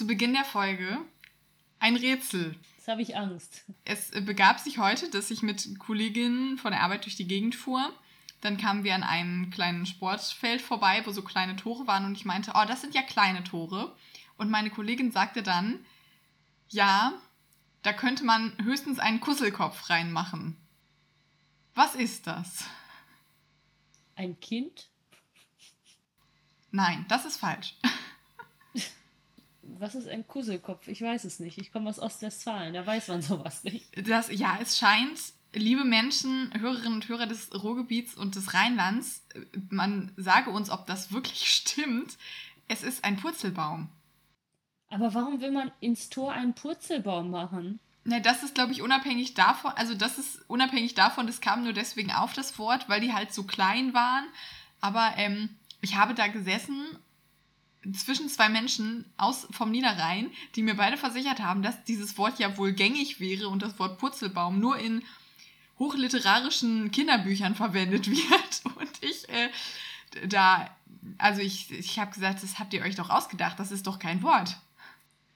zu Beginn der Folge ein Rätsel. Jetzt habe ich Angst. Es begab sich heute, dass ich mit Kolleginnen von der Arbeit durch die Gegend fuhr. Dann kamen wir an einem kleinen Sportfeld vorbei, wo so kleine Tore waren und ich meinte, oh, das sind ja kleine Tore. Und meine Kollegin sagte dann, ja, da könnte man höchstens einen Kusselkopf reinmachen. Was ist das? Ein Kind? Nein, das ist falsch. Was ist ein Kusselkopf? Ich weiß es nicht. Ich komme aus Ostwestfalen, da weiß man sowas nicht. Das, ja, es scheint, liebe Menschen, Hörerinnen und Hörer des Ruhrgebiets und des Rheinlands, man sage uns, ob das wirklich stimmt. Es ist ein Purzelbaum. Aber warum will man ins Tor einen Purzelbaum machen? Na, das ist, glaube ich, unabhängig davon, also das ist unabhängig davon, das kam nur deswegen auf das Wort, weil die halt so klein waren. Aber ähm, ich habe da gesessen zwischen zwei Menschen aus vom Niederrhein, die mir beide versichert haben, dass dieses Wort ja wohl gängig wäre und das Wort Purzelbaum nur in hochliterarischen Kinderbüchern verwendet wird. Und ich äh, da, also ich, ich habe gesagt, das habt ihr euch doch ausgedacht, das ist doch kein Wort.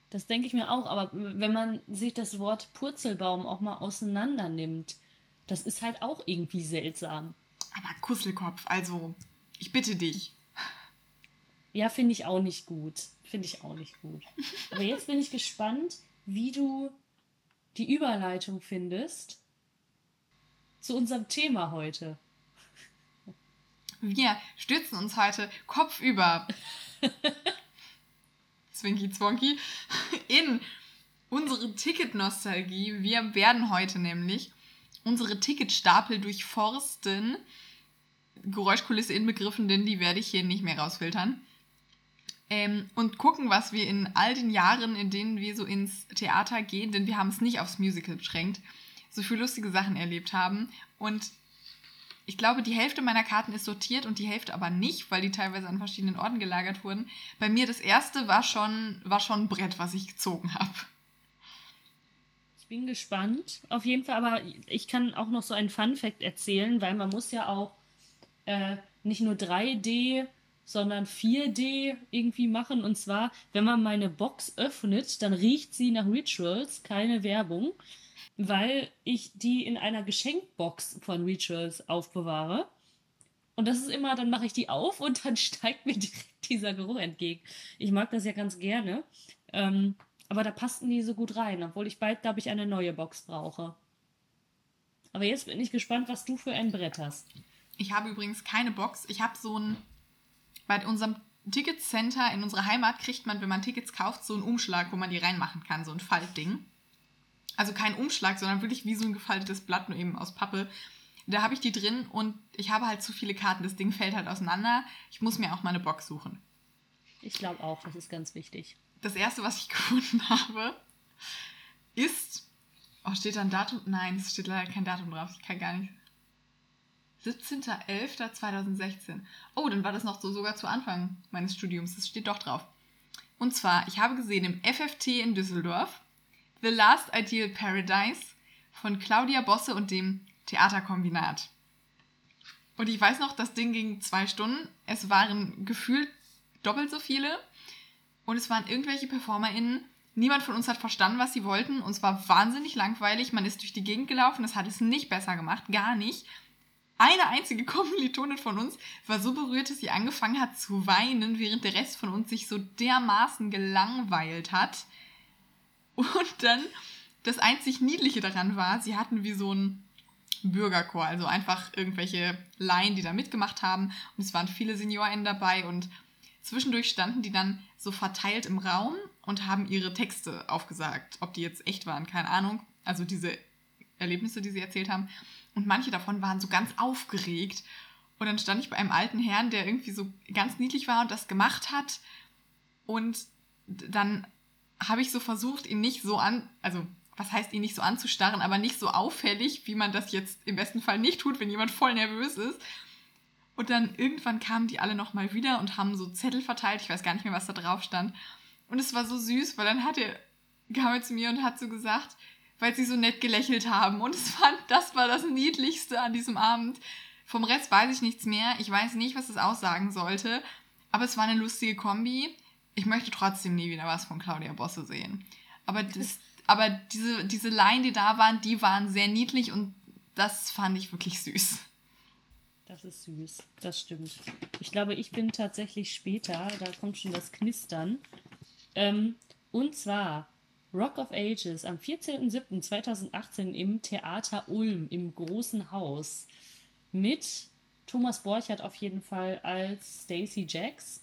Das denke ich mir auch, aber wenn man sich das Wort Purzelbaum auch mal auseinander nimmt, das ist halt auch irgendwie seltsam. Aber Kusselkopf, also ich bitte dich. Ja, finde ich auch nicht gut. Finde ich auch nicht gut. Aber jetzt bin ich gespannt, wie du die Überleitung findest zu unserem Thema heute. Wir stürzen uns heute kopfüber, Zwinky Zwonky, in unsere Ticketnostalgie. Wir werden heute nämlich unsere Ticketstapel durchforsten. Geräuschkulisse inbegriffen, denn die werde ich hier nicht mehr rausfiltern ähm, und gucken, was wir in all den Jahren, in denen wir so ins Theater gehen, denn wir haben es nicht aufs Musical beschränkt, so viele lustige Sachen erlebt haben. Und ich glaube, die Hälfte meiner Karten ist sortiert und die Hälfte aber nicht, weil die teilweise an verschiedenen Orten gelagert wurden. Bei mir das erste war schon, war schon ein Brett, was ich gezogen habe. Ich bin gespannt. Auf jeden Fall, aber ich kann auch noch so einen Fun-Fact erzählen, weil man muss ja auch äh, nicht nur 3D sondern 4D irgendwie machen. Und zwar, wenn man meine Box öffnet, dann riecht sie nach Rituals, keine Werbung, weil ich die in einer Geschenkbox von Rituals aufbewahre. Und das ist immer, dann mache ich die auf und dann steigt mir direkt dieser Geruch entgegen. Ich mag das ja ganz gerne. Ähm, aber da passten die so gut rein, obwohl ich bald, glaube ich, eine neue Box brauche. Aber jetzt bin ich gespannt, was du für ein Brett hast. Ich habe übrigens keine Box. Ich habe so ein bei unserem Ticketcenter in unserer Heimat kriegt man, wenn man Tickets kauft, so einen Umschlag, wo man die reinmachen kann, so ein Faltding. Also kein Umschlag, sondern wirklich wie so ein gefaltetes Blatt, nur eben aus Pappe. Da habe ich die drin und ich habe halt zu viele Karten. Das Ding fällt halt auseinander. Ich muss mir auch mal eine Box suchen. Ich glaube auch, das ist ganz wichtig. Das erste, was ich gefunden habe, ist. Oh, steht da ein Datum? Nein, es steht leider kein Datum drauf. Ich kann gar nicht. 17.11.2016. Oh, dann war das noch so sogar zu Anfang meines Studiums. Das steht doch drauf. Und zwar, ich habe gesehen im FFT in Düsseldorf The Last Ideal Paradise von Claudia Bosse und dem Theaterkombinat. Und ich weiß noch, das Ding ging zwei Stunden. Es waren gefühlt doppelt so viele. Und es waren irgendwelche PerformerInnen. Niemand von uns hat verstanden, was sie wollten. Und es war wahnsinnig langweilig. Man ist durch die Gegend gelaufen. Das hat es nicht besser gemacht. Gar nicht eine einzige Kommilitonin von uns war so berührt, dass sie angefangen hat zu weinen, während der Rest von uns sich so dermaßen gelangweilt hat. Und dann das einzig Niedliche daran war, sie hatten wie so ein Bürgerchor, also einfach irgendwelche Laien, die da mitgemacht haben. Und es waren viele SeniorInnen dabei und zwischendurch standen die dann so verteilt im Raum und haben ihre Texte aufgesagt. Ob die jetzt echt waren, keine Ahnung. Also diese Erlebnisse, die sie erzählt haben. Und manche davon waren so ganz aufgeregt. Und dann stand ich bei einem alten Herrn, der irgendwie so ganz niedlich war und das gemacht hat. Und dann habe ich so versucht, ihn nicht so an, also was heißt ihn nicht so anzustarren, aber nicht so auffällig, wie man das jetzt im besten Fall nicht tut, wenn jemand voll nervös ist. Und dann irgendwann kamen die alle nochmal wieder und haben so Zettel verteilt. Ich weiß gar nicht mehr, was da drauf stand. Und es war so süß, weil dann hat er, kam er zu mir und hat so gesagt, weil sie so nett gelächelt haben. Und es fand, das war das Niedlichste an diesem Abend. Vom Rest weiß ich nichts mehr. Ich weiß nicht, was es aussagen sollte. Aber es war eine lustige Kombi. ich möchte trotzdem nie wieder was von Claudia Bosse sehen. Aber, das, aber diese, diese Laien, die da waren, die waren sehr niedlich und das fand ich wirklich süß. Das ist süß, das stimmt. Ich glaube, ich bin tatsächlich später, da kommt schon das Knistern. Ähm, und zwar Rock of Ages am 14.07.2018 im Theater Ulm im Großen Haus mit Thomas Borchert auf jeden Fall als Stacy Jacks.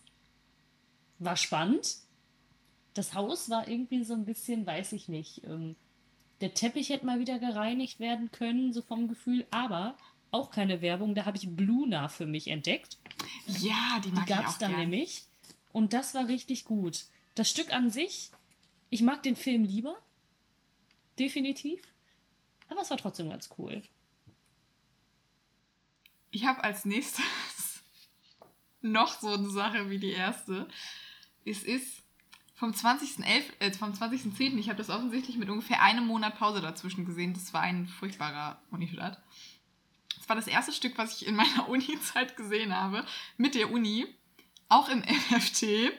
War spannend. Das Haus war irgendwie so ein bisschen, weiß ich nicht. Ähm, der Teppich hätte mal wieder gereinigt werden können, so vom Gefühl, aber auch keine Werbung. Da habe ich Bluna für mich entdeckt. Ja, die mag Die gab es dann gern. nämlich. Und das war richtig gut. Das Stück an sich, ich mag den Film lieber. Definitiv. Aber es war trotzdem ganz cool. Ich habe als nächstes noch so eine Sache wie die erste. Es ist vom 20.10., äh, vom 20 ich habe das offensichtlich mit ungefähr einem Monat Pause dazwischen gesehen. Das war ein furchtbarer Unistart. Das war das erste Stück, was ich in meiner Uni-Zeit gesehen habe, mit der Uni, auch im FFT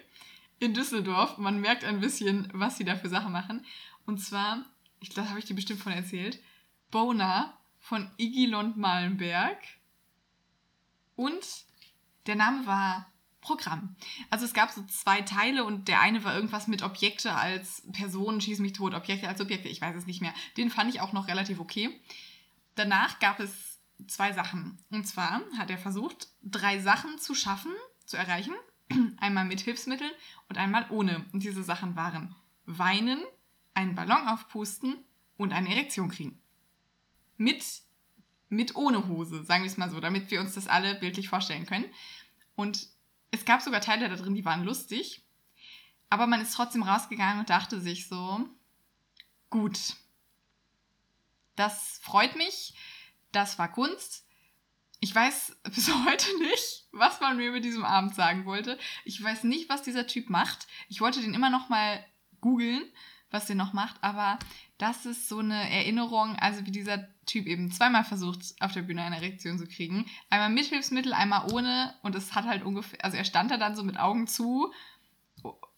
in Düsseldorf. Man merkt ein bisschen, was sie da für Sachen machen. Und zwar, ich glaube, habe ich dir bestimmt von erzählt, Bona von Igilond Malenberg. Und der Name war Programm. Also es gab so zwei Teile und der eine war irgendwas mit Objekte als Personen, schieß mich tot, Objekte als Objekte, ich weiß es nicht mehr. Den fand ich auch noch relativ okay. Danach gab es zwei Sachen. Und zwar hat er versucht, drei Sachen zu schaffen, zu erreichen. Einmal mit Hilfsmitteln und einmal ohne. Und diese Sachen waren weinen, einen Ballon aufpusten und eine Erektion kriegen. Mit, mit ohne Hose, sagen wir es mal so, damit wir uns das alle bildlich vorstellen können. Und es gab sogar Teile da drin, die waren lustig. Aber man ist trotzdem rausgegangen und dachte sich so, gut, das freut mich das war Kunst. Ich weiß bis heute nicht, was man mir mit diesem Abend sagen wollte. Ich weiß nicht, was dieser Typ macht. Ich wollte den immer noch mal googeln, was der noch macht, aber das ist so eine Erinnerung, also wie dieser Typ eben zweimal versucht, auf der Bühne eine Erektion zu kriegen. Einmal mit Hilfsmittel, einmal ohne und es hat halt ungefähr, also er stand da dann so mit Augen zu,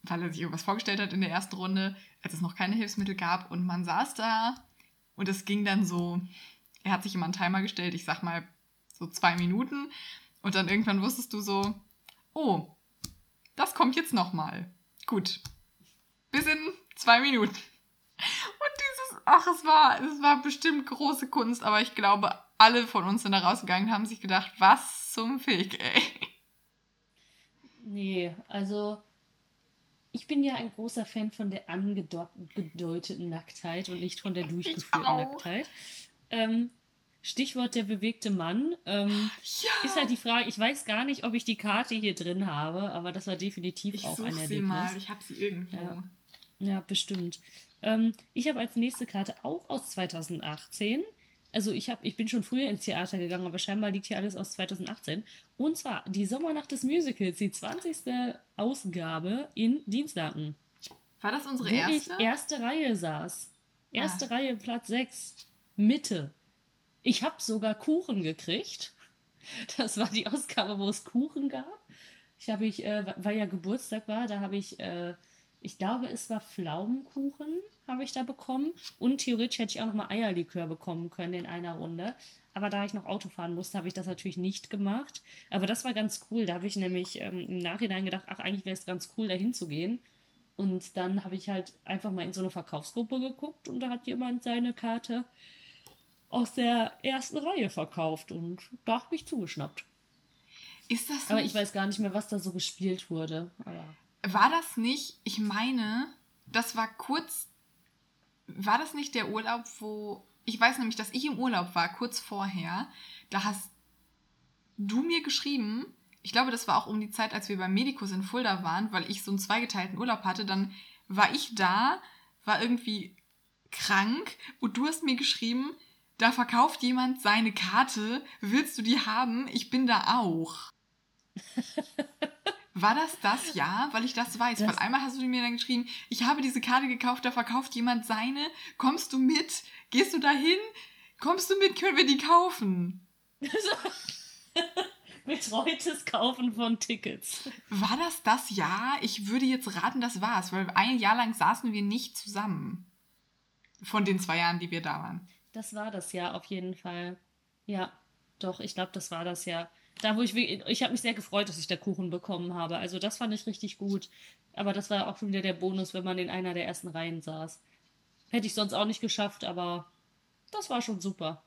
weil er sich irgendwas vorgestellt hat in der ersten Runde, als es noch keine Hilfsmittel gab und man saß da und es ging dann so er hat sich immer einen Timer gestellt, ich sag mal so zwei Minuten. Und dann irgendwann wusstest du so, oh, das kommt jetzt nochmal. Gut. Bis in zwei Minuten. Und dieses, ach, es war, es war bestimmt große Kunst, aber ich glaube, alle von uns sind da rausgegangen und haben sich gedacht, was zum Fick, ey. Nee, also ich bin ja ein großer Fan von der angedeuteten Nacktheit und nicht von der durchgeführten Nacktheit. Ähm, Stichwort der bewegte Mann. Ähm, ja. Ist halt die Frage, ich weiß gar nicht, ob ich die Karte hier drin habe, aber das war definitiv ich auch ein Erlebnis. Sie mal. Ich habe sie irgendwo. Ja, ja bestimmt. Ähm, ich habe als nächste Karte auch aus 2018. Also ich, hab, ich bin schon früher ins Theater gegangen, aber scheinbar liegt hier alles aus 2018. Und zwar die Sommernacht des Musicals, die 20. Ausgabe in Dienstlaken. War das unsere wo erste? Ich erste Reihe saß. Erste ah. Reihe, Platz 6. Mitte. Ich habe sogar Kuchen gekriegt. Das war die Ausgabe, wo es Kuchen gab. Ich habe ich, äh, weil ja Geburtstag war, da habe ich, äh, ich glaube, es war Pflaumenkuchen, habe ich da bekommen. Und theoretisch hätte ich auch noch mal Eierlikör bekommen können in einer Runde. Aber da ich noch Auto fahren musste, habe ich das natürlich nicht gemacht. Aber das war ganz cool. Da habe ich nämlich ähm, im Nachhinein gedacht, ach, eigentlich wäre es ganz cool, da hinzugehen. Und dann habe ich halt einfach mal in so eine Verkaufsgruppe geguckt und da hat jemand seine Karte aus der ersten Reihe verkauft und da habe ich zugeschnappt. Ist das Aber ich weiß gar nicht mehr, was da so gespielt wurde. Aber war das nicht, ich meine, das war kurz, war das nicht der Urlaub, wo, ich weiß nämlich, dass ich im Urlaub war, kurz vorher, da hast du mir geschrieben, ich glaube, das war auch um die Zeit, als wir beim Medikus in Fulda waren, weil ich so einen zweigeteilten Urlaub hatte, dann war ich da, war irgendwie krank und du hast mir geschrieben, da verkauft jemand seine Karte, willst du die haben? Ich bin da auch. War das das? Ja, weil ich das weiß. Das Weil einmal hast du mir dann geschrieben, ich habe diese Karte gekauft, da verkauft jemand seine. Kommst du mit? Gehst du dahin? Kommst du mit? Können wir die kaufen? Betreutes Kaufen von Tickets. War das das Jahr? Ich würde jetzt raten, das war es, weil ein Jahr lang saßen wir nicht zusammen. Von den zwei Jahren, die wir da waren. Das war das Jahr auf jeden Fall. Ja, doch, ich glaube, das war das Jahr. Da, wo ich, ich habe mich sehr gefreut, dass ich da Kuchen bekommen habe. Also das fand ich richtig gut. Aber das war auch schon wieder der Bonus, wenn man in einer der ersten Reihen saß. Hätte ich sonst auch nicht geschafft, aber das war schon super.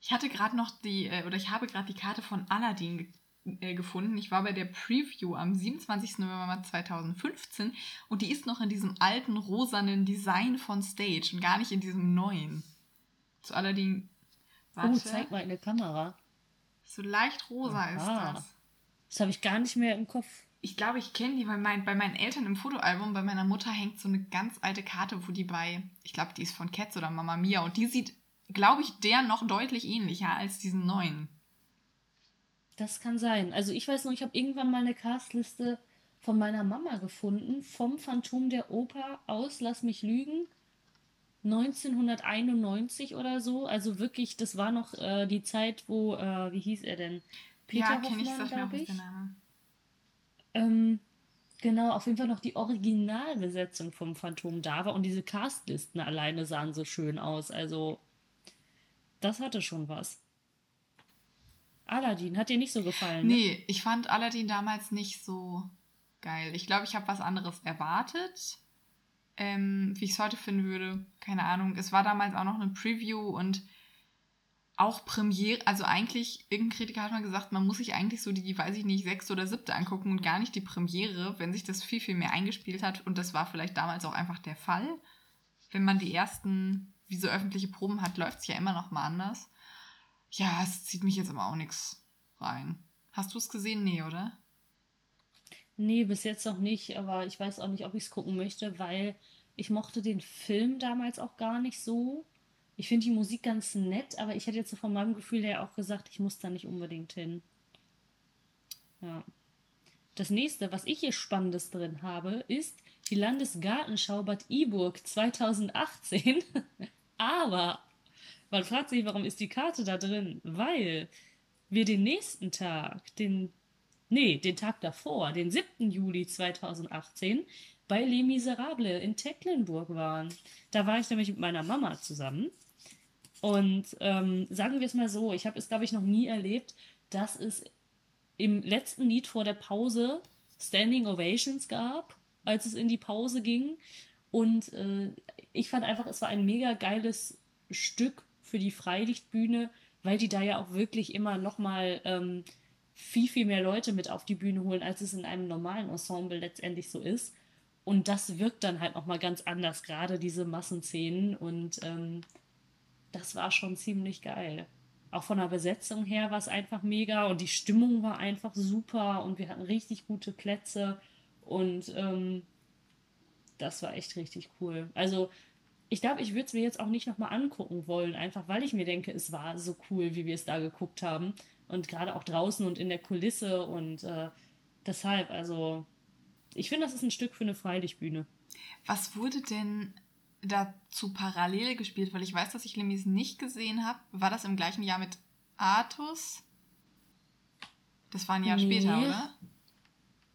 Ich hatte gerade noch die, äh, oder ich habe gerade die Karte von Aladdin äh, gefunden. Ich war bei der Preview am 27. November 2015 und die ist noch in diesem alten rosanen Design von Stage und gar nicht in diesem neuen. Zu Aladdin. Oh, warte. Oh, zeig mal in der Kamera. So leicht rosa Aha. ist das. Das habe ich gar nicht mehr im Kopf. Ich glaube, ich kenne die, weil mein, bei meinen Eltern im Fotoalbum, bei meiner Mutter hängt so eine ganz alte Karte, wo die bei, ich glaube, die ist von Cats oder Mama Mia und die sieht, glaube ich, der noch deutlich ähnlicher als diesen neuen. Das kann sein. Also ich weiß noch, ich habe irgendwann mal eine Castliste von meiner Mama gefunden, vom Phantom der Oper aus, lass mich lügen, 1991 oder so. Also wirklich, das war noch äh, die Zeit, wo, äh, wie hieß er denn? Peter ja, kenne ich, der Name. Ähm, genau, auf jeden Fall noch die Originalbesetzung vom Phantom da war und diese Castlisten alleine sahen so schön aus. Also, das hatte schon was. Aladdin, hat dir nicht so gefallen? Ne? Nee, ich fand Aladdin damals nicht so geil. Ich glaube, ich habe was anderes erwartet. Ähm, wie ich es heute finden würde, keine Ahnung. Es war damals auch noch eine Preview und auch Premiere, also eigentlich, irgendein Kritiker hat mal gesagt, man muss sich eigentlich so die, weiß ich nicht, sechste oder siebte angucken und gar nicht die Premiere, wenn sich das viel, viel mehr eingespielt hat. Und das war vielleicht damals auch einfach der Fall. Wenn man die ersten, wie so öffentliche Proben hat, läuft es ja immer noch mal anders. Ja, es zieht mich jetzt aber auch nichts rein. Hast du es gesehen? Nee, oder? Nee, bis jetzt noch nicht, aber ich weiß auch nicht, ob ich es gucken möchte, weil ich mochte den Film damals auch gar nicht so. Ich finde die Musik ganz nett, aber ich hätte jetzt so von meinem Gefühl her auch gesagt, ich muss da nicht unbedingt hin. Ja. Das nächste, was ich hier Spannendes drin habe, ist die Landesgartenschau Bad Iburg 2018. aber man fragt sich, warum ist die Karte da drin? Weil wir den nächsten Tag, den, nee, den Tag davor, den 7. Juli 2018, bei Les Miserables in Tecklenburg waren. Da war ich nämlich mit meiner Mama zusammen. Und ähm, sagen wir es mal so, ich habe es, glaube ich, noch nie erlebt, dass es im letzten Lied vor der Pause Standing Ovations gab, als es in die Pause ging. Und äh, ich fand einfach, es war ein mega geiles Stück für die Freilichtbühne, weil die da ja auch wirklich immer nochmal ähm, viel, viel mehr Leute mit auf die Bühne holen, als es in einem normalen Ensemble letztendlich so ist. Und das wirkt dann halt nochmal ganz anders, gerade diese Massenszenen. Und ähm, das war schon ziemlich geil. Auch von der Besetzung her war es einfach mega und die Stimmung war einfach super und wir hatten richtig gute Plätze und ähm, das war echt richtig cool. Also ich glaube, ich würde es mir jetzt auch nicht nochmal angucken wollen, einfach weil ich mir denke, es war so cool, wie wir es da geguckt haben. Und gerade auch draußen und in der Kulisse und äh, deshalb, also ich finde, das ist ein Stück für eine Freilichtbühne. Was wurde denn dazu parallel gespielt? Weil ich weiß, dass ich Lemis nicht gesehen habe. War das im gleichen Jahr mit Artus? Das war ein Jahr nee. später, oder?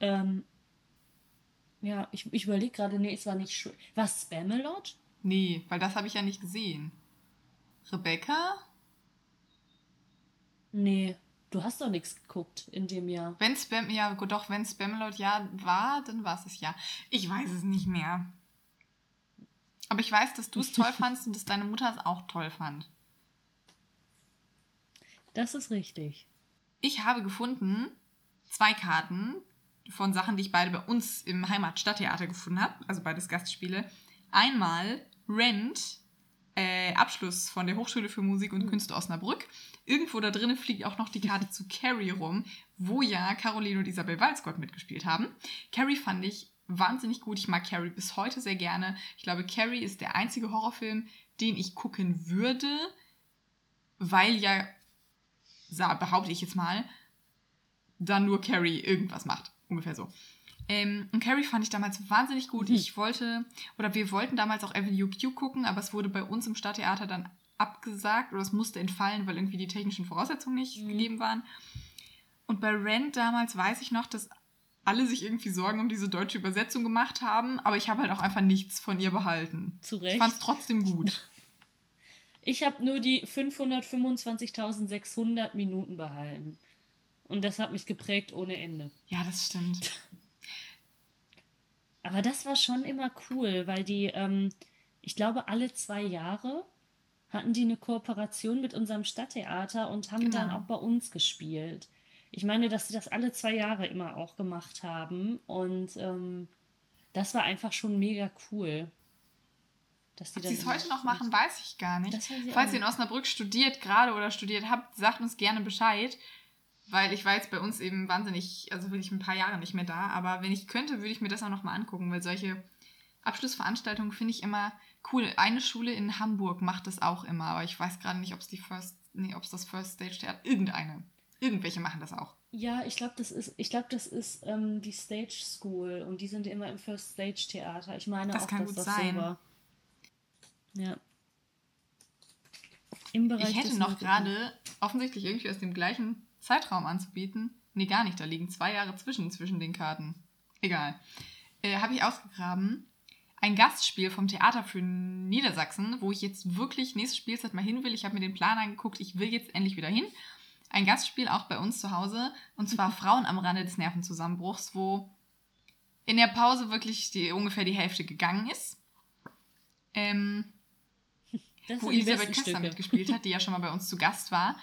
Ähm, ja, ich, ich überlege gerade, nee, es war nicht. War Spamalot? Nee, weil das habe ich ja nicht gesehen. Rebecca? Nee, du hast doch nichts geguckt in dem Jahr. Wenn Spam, ja, doch, wenn Spamalot ja war, dann war es es ja. Ich weiß es nicht mehr. Aber ich weiß, dass du es toll fandst und dass deine Mutter es auch toll fand. Das ist richtig. Ich habe gefunden zwei Karten von Sachen, die ich beide bei uns im Heimatstadttheater gefunden habe, also beides Gastspiele. Einmal Rent, äh, Abschluss von der Hochschule für Musik und Künste Osnabrück. Irgendwo da drinnen fliegt auch noch die Karte zu Carrie rum, wo ja Caroline und Isabel Walzgott mitgespielt haben. Carrie fand ich wahnsinnig gut. Ich mag Carrie bis heute sehr gerne. Ich glaube, Carrie ist der einzige Horrorfilm, den ich gucken würde, weil ja, behaupte ich jetzt mal, dann nur Carrie irgendwas macht. Ungefähr so. Ähm, und Carrie fand ich damals wahnsinnig gut. Mhm. Ich wollte, oder wir wollten damals auch Avenue Q gucken, aber es wurde bei uns im Stadttheater dann abgesagt oder es musste entfallen, weil irgendwie die technischen Voraussetzungen nicht mhm. gegeben waren. Und bei Rent damals weiß ich noch, dass alle sich irgendwie Sorgen um diese deutsche Übersetzung gemacht haben, aber ich habe halt auch einfach nichts von ihr behalten. Zu Recht. Ich fand es trotzdem gut. Ich habe nur die 525.600 Minuten behalten. Und das hat mich geprägt ohne Ende. Ja, das stimmt. Aber das war schon immer cool, weil die, ähm, ich glaube, alle zwei Jahre hatten die eine Kooperation mit unserem Stadttheater und haben genau. dann auch bei uns gespielt ich meine, dass sie das alle zwei Jahre immer auch gemacht haben. Und ähm, das war einfach schon mega cool. Dass die Ob sie es heute noch machen, weiß ich gar nicht. Falls ihr in Osnabrück studiert gerade oder studiert habt, sagt uns gerne Bescheid. Weil ich war jetzt bei uns eben wahnsinnig, also bin ich ein paar Jahre nicht mehr da. Aber wenn ich könnte, würde ich mir das auch nochmal angucken, weil solche Abschlussveranstaltungen finde ich immer cool. Eine Schule in Hamburg macht das auch immer, aber ich weiß gerade nicht, ob es die First, nee, ob es das First Stage Theater, irgendeine. Irgendwelche machen das auch. Ja, ich glaube, das ist, ich glaube, das ist ähm, die Stage School und die sind immer im First Stage Theater. Ich meine das auch, kann dass gut das sein. so war. Ja. Im Bereich ich hätte noch gerade offensichtlich irgendwie aus dem gleichen Zeitraum anzubieten. Nee, gar nicht. Da liegen zwei Jahre zwischen, zwischen den Karten. Egal. Äh, Habe ich ausgegraben. Ein Gastspiel vom Theater für Niedersachsen, wo ich jetzt wirklich nächste Spielzeit mal hin will. Ich habe mir den Plan angeguckt. Ich will jetzt endlich wieder hin ein Gastspiel auch bei uns zu Hause und zwar Frauen am Rande des Nervenzusammenbruchs, wo in der Pause wirklich die, ungefähr die Hälfte gegangen ist. Ähm, wo Elisabeth Köster mitgespielt hat, die ja schon mal bei uns zu Gast war.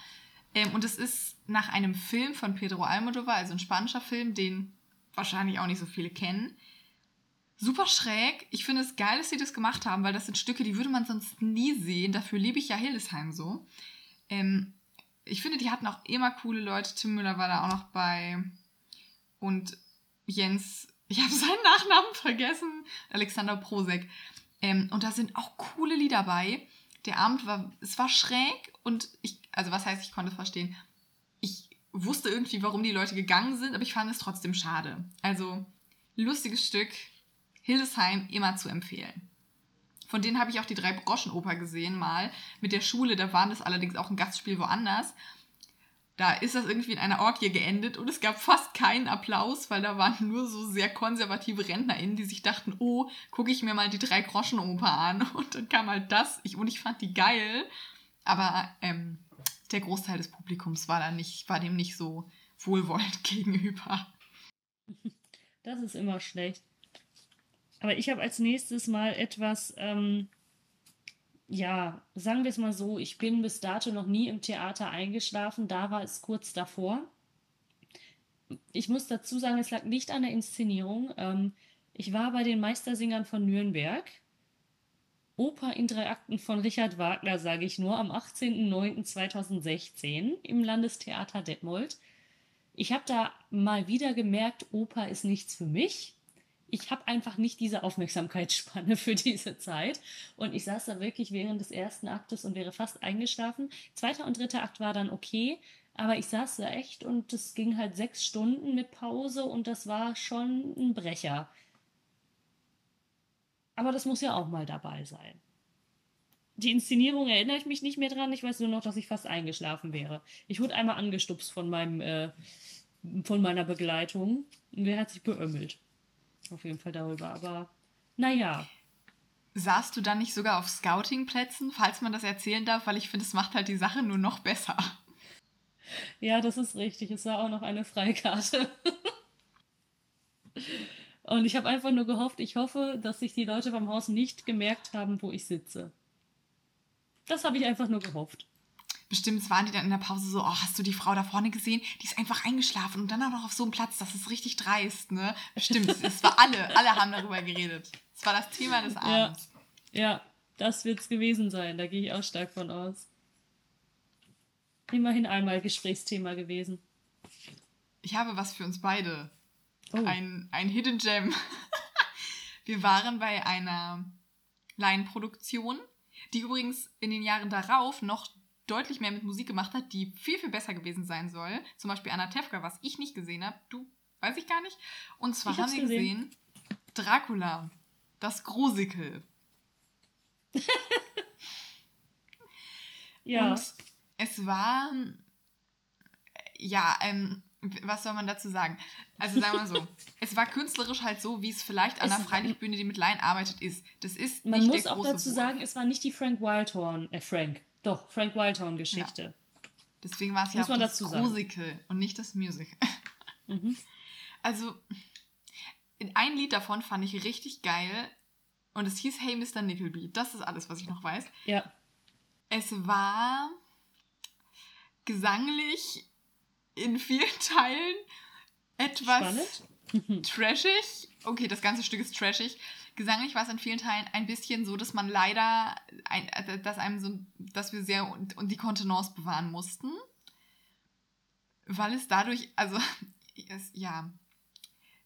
Ähm, und es ist nach einem Film von Pedro Almodovar, also ein spanischer Film, den wahrscheinlich auch nicht so viele kennen. Super schräg. Ich finde es geil, dass sie das gemacht haben, weil das sind Stücke, die würde man sonst nie sehen. Dafür liebe ich ja Hildesheim so. Ähm, ich finde, die hatten auch immer coole Leute. Tim Müller war da auch noch bei. Und Jens, ich habe seinen Nachnamen vergessen, Alexander Prosek. Ähm, und da sind auch coole Lieder bei. Der Abend war, es war schräg und ich, also was heißt, ich konnte es verstehen. Wusste irgendwie, warum die Leute gegangen sind, aber ich fand es trotzdem schade. Also, lustiges Stück, Hildesheim immer zu empfehlen. Von denen habe ich auch die drei Groschenoper gesehen, mal mit der Schule. Da waren das allerdings auch ein Gastspiel woanders. Da ist das irgendwie in einer Orgie geendet und es gab fast keinen Applaus, weil da waren nur so sehr konservative RentnerInnen, die sich dachten, oh, gucke ich mir mal die drei Groschenoper an. Und dann kam halt das. Ich, und ich fand die geil. Aber ähm, der Großteil des Publikums war da nicht, war dem nicht so wohlwollend gegenüber. Das ist immer schlecht. Aber ich habe als nächstes mal etwas, ähm, ja, sagen wir es mal so, ich bin bis dato noch nie im Theater eingeschlafen, da war es kurz davor. Ich muss dazu sagen, es lag nicht an der Inszenierung. Ähm, ich war bei den Meistersingern von Nürnberg. Oper in drei Akten von Richard Wagner, sage ich nur, am 18.09.2016 im Landestheater Detmold. Ich habe da mal wieder gemerkt, Oper ist nichts für mich ich habe einfach nicht diese Aufmerksamkeitsspanne für diese Zeit. Und ich saß da wirklich während des ersten Aktes und wäre fast eingeschlafen. Zweiter und dritter Akt war dann okay, aber ich saß da echt und es ging halt sechs Stunden mit Pause und das war schon ein Brecher. Aber das muss ja auch mal dabei sein. Die Inszenierung erinnere ich mich nicht mehr dran. Ich weiß nur noch, dass ich fast eingeschlafen wäre. Ich wurde einmal angestupst von meinem, äh, von meiner Begleitung. Und der hat sich beömmelt auf jeden Fall darüber. Aber naja. Saßt du dann nicht sogar auf Scoutingplätzen, falls man das erzählen darf? Weil ich finde, es macht halt die Sache nur noch besser. Ja, das ist richtig. Es war auch noch eine Freikarte. Und ich habe einfach nur gehofft, ich hoffe, dass sich die Leute beim Haus nicht gemerkt haben, wo ich sitze. Das habe ich einfach nur gehofft. Bestimmt waren die dann in der Pause so, oh, hast du die Frau da vorne gesehen? Die ist einfach eingeschlafen und dann auch noch auf so einem Platz. Das ist richtig dreist, ne? Stimmt, es war alle, alle haben darüber geredet. Es war das Thema des Abends. Ja, ja das wird es gewesen sein. Da gehe ich auch stark von aus. Immerhin einmal Gesprächsthema gewesen. Ich habe was für uns beide. Oh. Ein, ein Hidden Gem. Wir waren bei einer Laienproduktion, die übrigens in den Jahren darauf noch deutlich mehr mit Musik gemacht hat, die viel, viel besser gewesen sein soll. Zum Beispiel Anna Tefka, was ich nicht gesehen habe. Du, weiß ich gar nicht. Und zwar haben wir gesehen. gesehen Dracula, das Grusikel. Ja. Und es war, ja, ähm, was soll man dazu sagen? Also sagen wir so, es war künstlerisch halt so, wie es vielleicht an einer Freilichtbühne, die mit Laien arbeitet, ist. Das ist Man muss auch dazu Buch. sagen, es war nicht die Frank Wildhorn, äh Frank, doch, Frank Wildhorn-Geschichte. Ja. Deswegen war es ja auch das Musical und nicht das Musical. Mhm. Also, ein Lied davon fand ich richtig geil und es hieß Hey Mr. Nickleby. Das ist alles, was ich noch weiß. Ja. Es war gesanglich in vielen Teilen etwas trashig. Okay, das ganze Stück ist trashig. Gesanglich war es in vielen Teilen ein bisschen so, dass man leider, ein, dass einem so, dass wir sehr und, und die Kontenance bewahren mussten. Weil es dadurch, also, es, ja,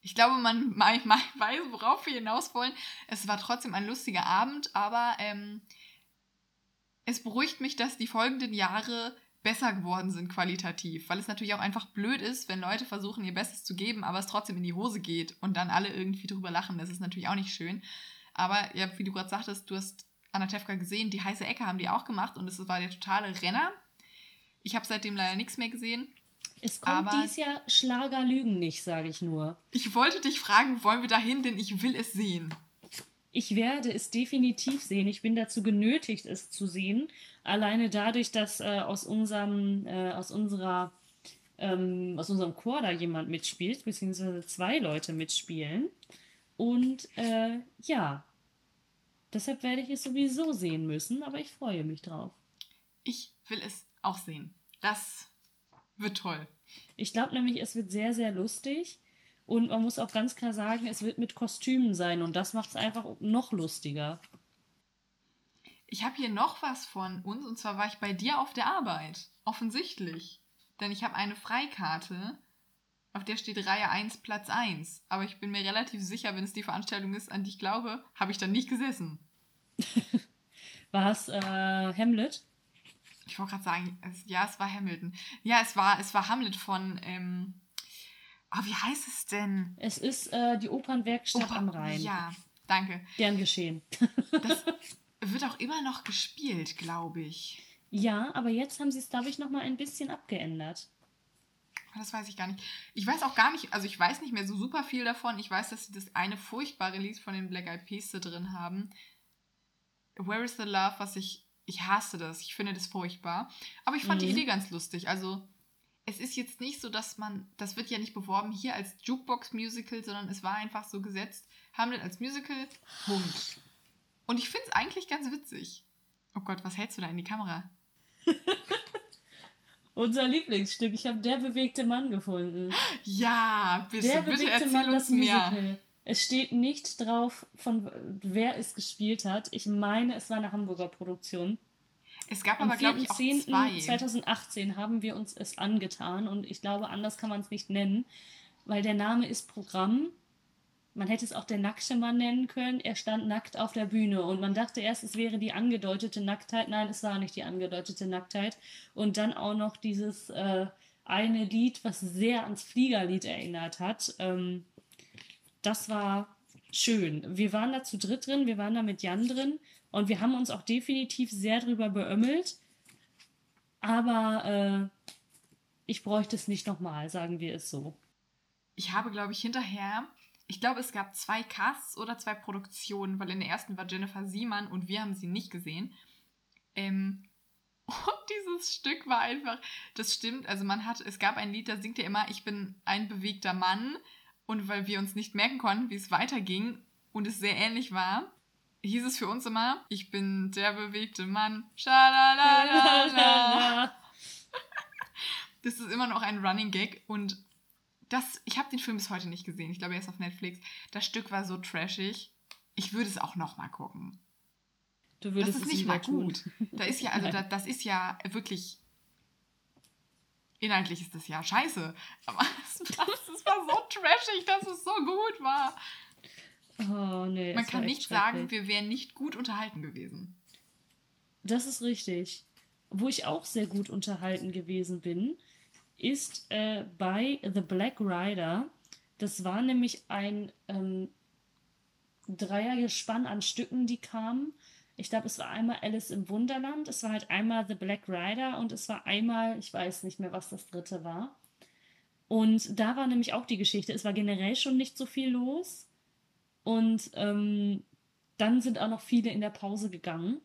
ich glaube, man, man, man, weiß, worauf wir hinaus wollen. Es war trotzdem ein lustiger Abend, aber ähm, es beruhigt mich, dass die folgenden Jahre besser geworden sind qualitativ, weil es natürlich auch einfach blöd ist, wenn Leute versuchen, ihr Bestes zu geben, aber es trotzdem in die Hose geht und dann alle irgendwie drüber lachen. Das ist natürlich auch nicht schön. Aber ja, wie du gerade sagtest, du hast Anatevka gesehen, die heiße Ecke haben die auch gemacht und es war der totale Renner. Ich habe seitdem leider nichts mehr gesehen. Es kommt aber dies Jahr Schlager Lügen nicht, sage ich nur. Ich wollte dich fragen, wollen wir dahin, denn ich will es sehen. Ich werde es definitiv sehen. Ich bin dazu genötigt, es zu sehen. Alleine dadurch, dass äh, aus unserem, äh, aus unserer, ähm, aus unserem Chor da jemand mitspielt, beziehungsweise zwei Leute mitspielen. Und äh, ja, deshalb werde ich es sowieso sehen müssen, aber ich freue mich drauf. Ich will es auch sehen. Das wird toll. Ich glaube nämlich, es wird sehr, sehr lustig. Und man muss auch ganz klar sagen, es wird mit Kostümen sein. Und das macht es einfach noch lustiger. Ich habe hier noch was von uns. Und zwar war ich bei dir auf der Arbeit. Offensichtlich. Denn ich habe eine Freikarte, auf der steht Reihe 1, Platz 1. Aber ich bin mir relativ sicher, wenn es die Veranstaltung ist, an die ich glaube, habe ich dann nicht gesessen. war es äh, Hamlet? Ich wollte gerade sagen, es, ja, es war Hamilton. Ja, es war, es war Hamlet von, ähm, oh, wie heißt es denn? Es ist äh, die Opernwerkstatt Oper am Rhein. Ja, danke. Gern geschehen. das wird auch immer noch gespielt, glaube ich. Ja, aber jetzt haben sie es, glaube ich, nochmal ein bisschen abgeändert. Das weiß ich gar nicht. Ich weiß auch gar nicht, also ich weiß nicht mehr so super viel davon. Ich weiß, dass sie das eine furchtbare Lied von den Black Eyed Peas da drin haben. Where is the Love, was ich ich hasse das. Ich finde das furchtbar. Aber ich fand mhm. die Idee ganz lustig. Also, es ist jetzt nicht so, dass man, das wird ja nicht beworben hier als Jukebox-Musical, sondern es war einfach so gesetzt, Hamlet als Musical, Punkt. Und ich finde es eigentlich ganz witzig. Oh Gott, was hältst du da in die Kamera? Unser Lieblingsstück. Ich habe der bewegte Mann gefunden. Ja, bitte, der bitte erzähl Mann, mehr. Musical. Es steht nicht drauf, von wer es gespielt hat. Ich meine, es war eine Hamburger Produktion. Es gab Am aber, glaube ich, auch zwei. 2018 haben wir uns es angetan und ich glaube, anders kann man es nicht nennen, weil der Name ist Programm. Man hätte es auch der nackte Mann nennen können. Er stand nackt auf der Bühne und man dachte erst, es wäre die angedeutete Nacktheit. Nein, es war nicht die angedeutete Nacktheit. Und dann auch noch dieses äh, eine Lied, was sehr ans Fliegerlied erinnert hat. Ähm, das war schön. Wir waren da zu dritt drin, wir waren da mit Jan drin und wir haben uns auch definitiv sehr drüber beömmelt. Aber äh, ich bräuchte es nicht nochmal, sagen wir es so. Ich habe, glaube ich, hinterher, ich glaube, es gab zwei Casts oder zwei Produktionen, weil in der ersten war Jennifer Siemann und wir haben sie nicht gesehen. Ähm, und dieses Stück war einfach, das stimmt, also man hat, es gab ein Lied, da singt er immer, ich bin ein bewegter Mann und weil wir uns nicht merken konnten, wie es weiterging und es sehr ähnlich war, hieß es für uns immer, ich bin der bewegte Mann. Schalalala. Das ist immer noch ein Running Gag und das, ich habe den Film bis heute nicht gesehen. Ich glaube, er ist auf Netflix. Das Stück war so trashig. Ich würde es auch noch mal gucken. Du würdest das ist nicht mal gut. Da ist ja, also da, das ist ja wirklich inhaltlich ist das ja scheiße. Aber es war, es war so trashig, dass es so gut war. Oh, nee, Man kann nicht sagen, wir wären nicht gut unterhalten gewesen. Das ist richtig. Wo ich auch sehr gut unterhalten gewesen bin, ist äh, bei The Black Rider. Das war nämlich ein ähm, Dreiergespann an Stücken, die kamen. Ich glaube, es war einmal Alice im Wunderland, es war halt einmal The Black Rider und es war einmal, ich weiß nicht mehr, was das dritte war. Und da war nämlich auch die Geschichte, es war generell schon nicht so viel los. Und ähm, dann sind auch noch viele in der Pause gegangen.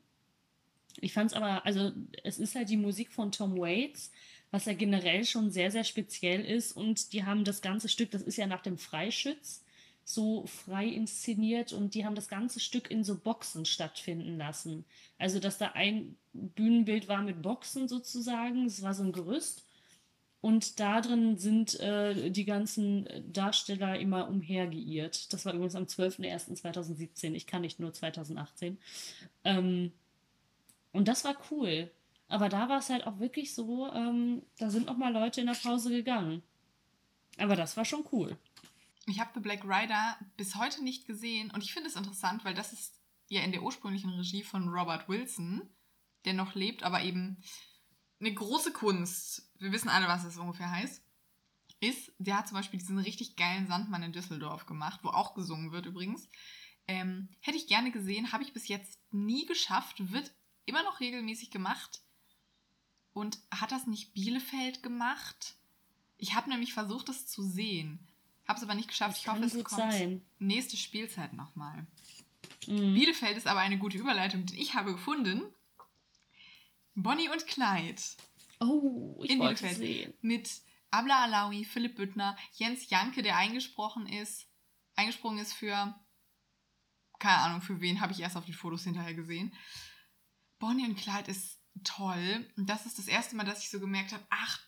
Ich fand es aber, also es ist halt die Musik von Tom Waits, was ja generell schon sehr, sehr speziell ist. Und die haben das ganze Stück, das ist ja nach dem Freischütz, so frei inszeniert und die haben das ganze Stück in so Boxen stattfinden lassen. Also, dass da ein Bühnenbild war mit Boxen sozusagen, es war so ein Gerüst. Und da drin sind äh, die ganzen Darsteller immer umhergeirrt. Das war übrigens am 12.01.2017. Ich kann nicht nur 2018. Ähm, und das war cool. Aber da war es halt auch wirklich so, ähm, da sind auch mal Leute in der Pause gegangen. Aber das war schon cool. Ich habe The Black Rider bis heute nicht gesehen und ich finde es interessant, weil das ist ja in der ursprünglichen Regie von Robert Wilson, der noch lebt, aber eben eine große Kunst, wir wissen alle, was es ungefähr heißt, ist, der hat zum Beispiel diesen richtig geilen Sandmann in Düsseldorf gemacht, wo auch gesungen wird übrigens. Ähm, hätte ich gerne gesehen, habe ich bis jetzt nie geschafft, wird immer noch regelmäßig gemacht. Und hat das nicht Bielefeld gemacht? Ich habe nämlich versucht, das zu sehen. Habe es aber nicht geschafft. ich hoffe, es kommt sein. nächste Spielzeit nochmal. Mhm. Bielefeld ist aber eine gute Überleitung, denn ich habe gefunden Bonnie und Clyde. Oh, ich in wollte Bielefeld. sehen. Mit Abla Alawi, Philipp Büttner, Jens Janke, der eingesprochen ist, eingesprungen ist für, keine Ahnung für wen, habe ich erst auf die Fotos hinterher gesehen. Bonnie und Clyde ist toll. Und das ist das erste Mal, dass ich so gemerkt habe, ach,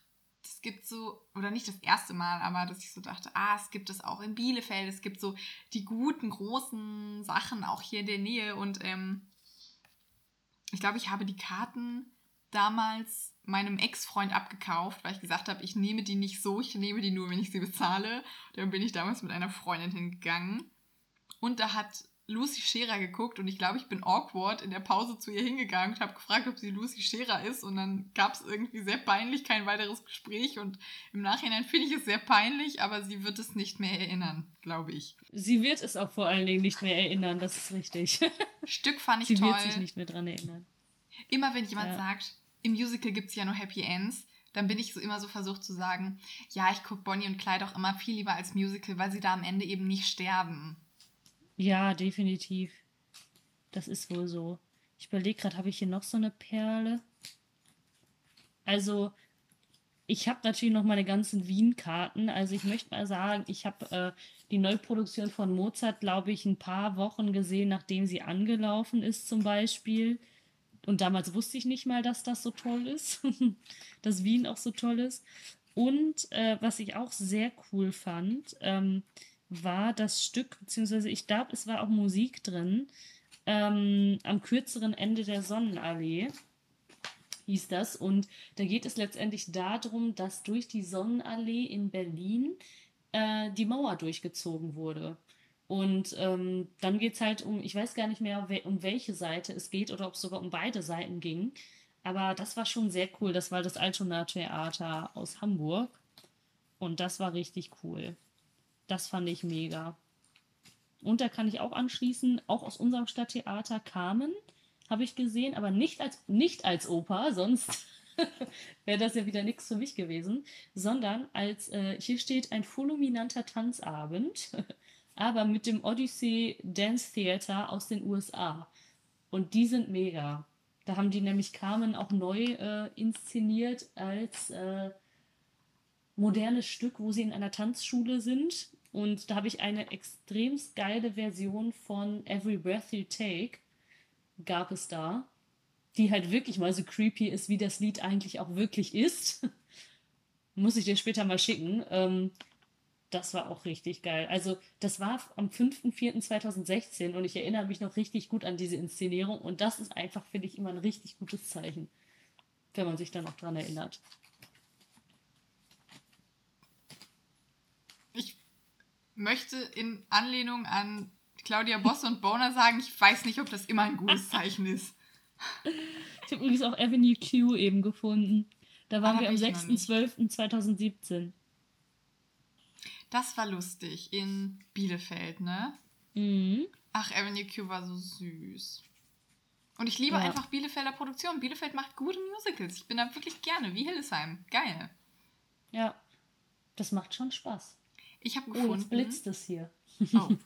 es gibt so, oder nicht das erste Mal, aber dass ich so dachte, ah, es gibt es auch in Bielefeld, es gibt so die guten, großen Sachen auch hier in der Nähe. Und ähm, ich glaube, ich habe die Karten damals meinem Ex-Freund abgekauft, weil ich gesagt habe, ich nehme die nicht so, ich nehme die nur, wenn ich sie bezahle. Dann bin ich damals mit einer Freundin hingegangen. Und da hat Lucy Scherer geguckt und ich glaube, ich bin awkward in der Pause zu ihr hingegangen und habe gefragt, ob sie Lucy Scherer ist und dann gab es irgendwie sehr peinlich kein weiteres Gespräch und im Nachhinein finde ich es sehr peinlich, aber sie wird es nicht mehr erinnern, glaube ich. Sie wird es auch vor allen Dingen nicht mehr erinnern, das ist richtig. Stück fand ich sie toll. Sie wird sich nicht mehr dran erinnern. Immer wenn jemand ja. sagt, im Musical gibt es ja nur Happy Ends, dann bin ich so immer so versucht zu sagen, ja, ich gucke Bonnie und Clyde auch immer viel lieber als Musical, weil sie da am Ende eben nicht sterben. Ja, definitiv. Das ist wohl so. Ich überlege gerade, habe ich hier noch so eine Perle? Also, ich habe natürlich noch meine ganzen Wien-Karten. Also, ich möchte mal sagen, ich habe äh, die Neuproduktion von Mozart, glaube ich, ein paar Wochen gesehen, nachdem sie angelaufen ist, zum Beispiel. Und damals wusste ich nicht mal, dass das so toll ist, dass Wien auch so toll ist. Und äh, was ich auch sehr cool fand, ähm, war das Stück, beziehungsweise ich glaube, es war auch Musik drin, ähm, am kürzeren Ende der Sonnenallee hieß das. Und da geht es letztendlich darum, dass durch die Sonnenallee in Berlin äh, die Mauer durchgezogen wurde. Und ähm, dann geht es halt um, ich weiß gar nicht mehr, um welche Seite es geht oder ob es sogar um beide Seiten ging. Aber das war schon sehr cool. Das war das Altona Theater aus Hamburg. Und das war richtig cool. Das fand ich mega. Und da kann ich auch anschließen, auch aus unserem Stadttheater Carmen habe ich gesehen, aber nicht als, nicht als Oper, sonst wäre das ja wieder nichts für mich gewesen, sondern als, äh, hier steht ein fulminanter Tanzabend, aber mit dem Odyssey Dance Theater aus den USA. Und die sind mega. Da haben die nämlich Carmen auch neu äh, inszeniert als äh, modernes Stück, wo sie in einer Tanzschule sind. Und da habe ich eine extrem geile Version von Every Breath You Take, gab es da, die halt wirklich mal so creepy ist, wie das Lied eigentlich auch wirklich ist. Muss ich dir später mal schicken. Ähm, das war auch richtig geil. Also, das war am 5.4.2016 und ich erinnere mich noch richtig gut an diese Inszenierung. Und das ist einfach, finde ich, immer ein richtig gutes Zeichen, wenn man sich da noch dran erinnert. möchte in Anlehnung an Claudia Boss und Boner sagen, ich weiß nicht, ob das immer ein gutes Zeichen ist. Ich habe übrigens auch Avenue Q eben gefunden. Da waren ah, wir am 6.12.2017. Das war lustig in Bielefeld, ne? Mhm. Ach, Avenue Q war so süß. Und ich liebe ja. einfach Bielefelder Produktion. Bielefeld macht gute Musicals. Ich bin da wirklich gerne, wie Hildesheim. Geil. Ja, das macht schon Spaß. Ich habe gefunden. Oh, jetzt blitzt es hier. Oh.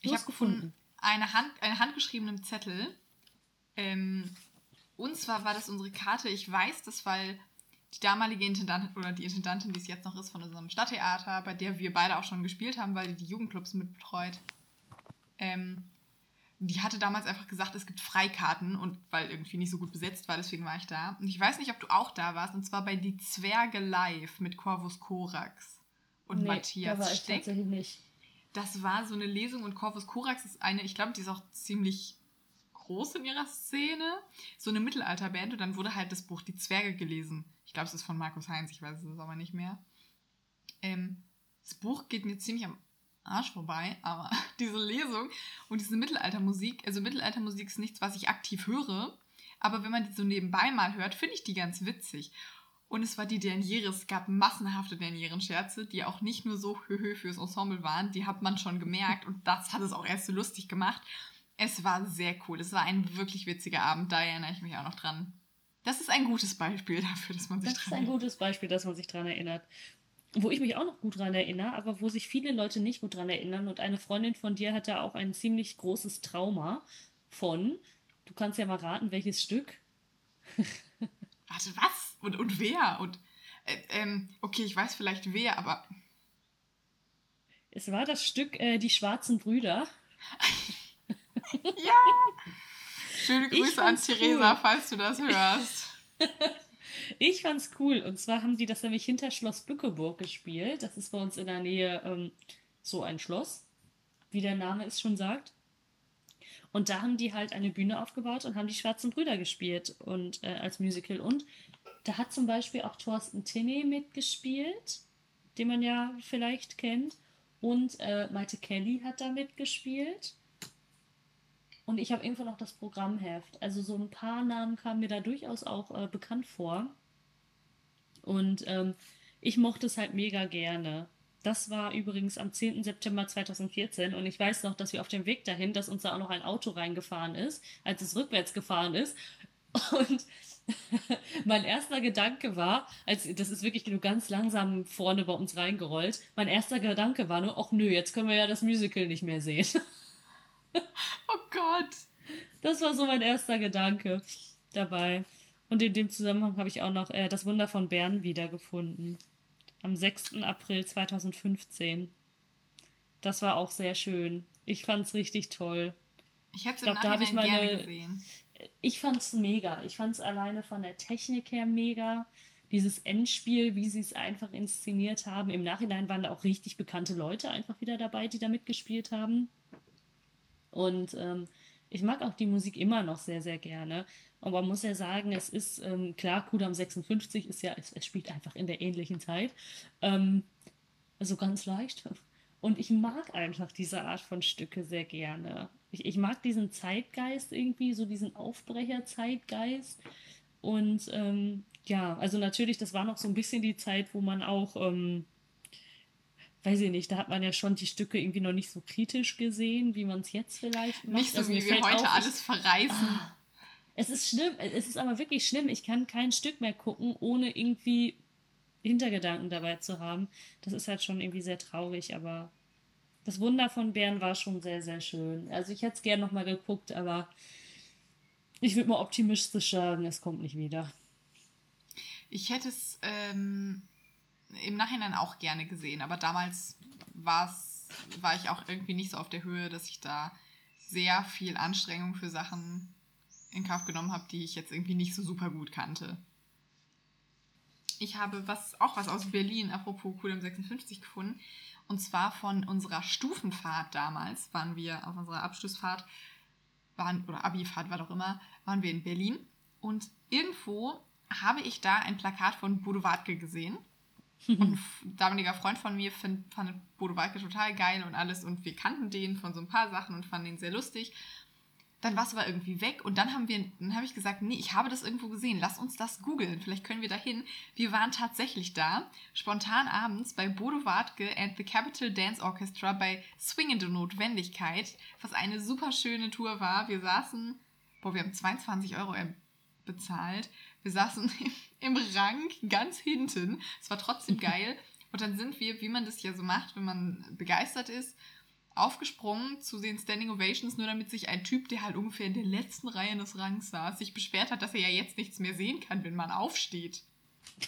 ich habe gefunden eine, Hand, einen handgeschriebenen Zettel. Ähm, und zwar war das unsere Karte. Ich weiß das, weil die damalige Intendantin oder die Intendantin, die es jetzt noch ist von unserem Stadttheater, bei der wir beide auch schon gespielt haben, weil die die Jugendclubs mitbetreut, ähm, die hatte damals einfach gesagt, es gibt Freikarten und weil irgendwie nicht so gut besetzt war, deswegen war ich da. Und ich weiß nicht, ob du auch da warst, und zwar bei Die Zwerge Live mit Corvus Corax und nee, Matthias da war ich Steck. Tatsächlich nicht. Das war so eine Lesung und Corvus Corax ist eine, ich glaube, die ist auch ziemlich groß in ihrer Szene. So eine Mittelalterband und dann wurde halt das Buch Die Zwerge gelesen. Ich glaube, es ist von Markus Heinz, ich weiß es aber nicht mehr. Ähm, das Buch geht mir ziemlich am Arsch vorbei, aber diese Lesung und diese Mittelaltermusik, also Mittelaltermusik ist nichts, was ich aktiv höre, aber wenn man die so nebenbei mal hört, finde ich die ganz witzig. Und es war die Derniere, es gab massenhafte Dernieren-Scherze, die auch nicht nur so höhö fürs Ensemble waren, die hat man schon gemerkt und das hat es auch erst so lustig gemacht. Es war sehr cool, es war ein wirklich witziger Abend, da erinnere ich mich auch noch dran. Das ist ein gutes Beispiel dafür, dass man sich das dran erinnert. Das ist ein gutes Beispiel, dass man sich dran erinnert wo ich mich auch noch gut dran erinnere, aber wo sich viele Leute nicht gut dran erinnern. Und eine Freundin von dir hatte auch ein ziemlich großes Trauma von. Du kannst ja mal raten, welches Stück. Warte, was? Und, und wer? Und äh, ähm, okay, ich weiß vielleicht wer, aber. Es war das Stück äh, Die Schwarzen Brüder. ja! Schöne Grüße an Theresa, cool. falls du das hörst. Ich fand's cool. Und zwar haben die das nämlich hinter Schloss Bückeburg gespielt. Das ist bei uns in der Nähe ähm, so ein Schloss, wie der Name es schon sagt. Und da haben die halt eine Bühne aufgebaut und haben die Schwarzen Brüder gespielt und äh, als Musical. Und da hat zum Beispiel auch Thorsten Tinney mitgespielt, den man ja vielleicht kennt. Und äh, Maite Kelly hat da mitgespielt. Und ich habe irgendwo noch das Programmheft. Also so ein paar Namen kamen mir da durchaus auch äh, bekannt vor. Und ähm, ich mochte es halt mega gerne. Das war übrigens am 10. September 2014 und ich weiß noch, dass wir auf dem Weg dahin, dass uns da auch noch ein Auto reingefahren ist, als es rückwärts gefahren ist. Und mein erster Gedanke war, als das ist wirklich nur ganz langsam vorne bei uns reingerollt, mein erster Gedanke war nur, ach nö, jetzt können wir ja das Musical nicht mehr sehen. Oh Gott. Das war so mein erster Gedanke dabei. Und in dem Zusammenhang habe ich auch noch äh, das Wunder von Bern wiedergefunden. Am 6. April 2015. Das war auch sehr schön. Ich fand es richtig toll. Ich hätte es im da ich meine, gerne gesehen. Ich fand es mega. Ich fand es alleine von der Technik her mega. Dieses Endspiel, wie sie es einfach inszeniert haben. Im Nachhinein waren da auch richtig bekannte Leute einfach wieder dabei, die da mitgespielt haben. Und ähm, ich mag auch die Musik immer noch sehr, sehr gerne. Aber man muss ja sagen, es ist ähm, klar, Kudam 56 ist ja, es, es, spielt einfach in der ähnlichen Zeit. Ähm, also ganz leicht. Und ich mag einfach diese Art von Stücke sehr gerne. Ich, ich mag diesen Zeitgeist irgendwie, so diesen Aufbrecher-Zeitgeist. Und ähm, ja, also natürlich, das war noch so ein bisschen die Zeit, wo man auch ähm, weiß ich nicht, da hat man ja schon die Stücke irgendwie noch nicht so kritisch gesehen, wie man es jetzt vielleicht macht. Nicht so, also wie wir heute auf, alles verreißen. Ah, es ist schlimm, es ist aber wirklich schlimm. Ich kann kein Stück mehr gucken, ohne irgendwie Hintergedanken dabei zu haben. Das ist halt schon irgendwie sehr traurig, aber das Wunder von Bern war schon sehr, sehr schön. Also ich hätte es gerne nochmal geguckt, aber ich würde mal optimistisch sagen, es kommt nicht wieder. Ich hätte es ähm, im Nachhinein auch gerne gesehen, aber damals war ich auch irgendwie nicht so auf der Höhe, dass ich da sehr viel Anstrengung für Sachen in Kauf genommen habe, die ich jetzt irgendwie nicht so super gut kannte. Ich habe was, auch was aus Berlin, apropos QM 56 gefunden. Und zwar von unserer Stufenfahrt damals, waren wir auf unserer Abschlussfahrt, waren, oder Abifahrt war doch immer, waren wir in Berlin. Und irgendwo habe ich da ein Plakat von Bodo Wartke gesehen. Und ein damaliger Freund von mir find, fand Bodo Walke total geil und alles. Und wir kannten den von so ein paar Sachen und fanden ihn sehr lustig. Dann war es aber irgendwie weg und dann haben wir, dann habe ich gesagt, nee, ich habe das irgendwo gesehen, lass uns das googeln, vielleicht können wir dahin. Wir waren tatsächlich da, spontan abends bei Bodo Wartke and the Capital Dance Orchestra bei Swingende Notwendigkeit, was eine super schöne Tour war. Wir saßen, boah, wir haben 22 Euro bezahlt. Wir saßen im Rang ganz hinten. Es war trotzdem geil. Und dann sind wir, wie man das ja so macht, wenn man begeistert ist, aufgesprungen zu den Standing Ovations, nur damit sich ein Typ, der halt ungefähr in der letzten Reihe des Rangs saß, sich beschwert hat, dass er ja jetzt nichts mehr sehen kann, wenn man aufsteht.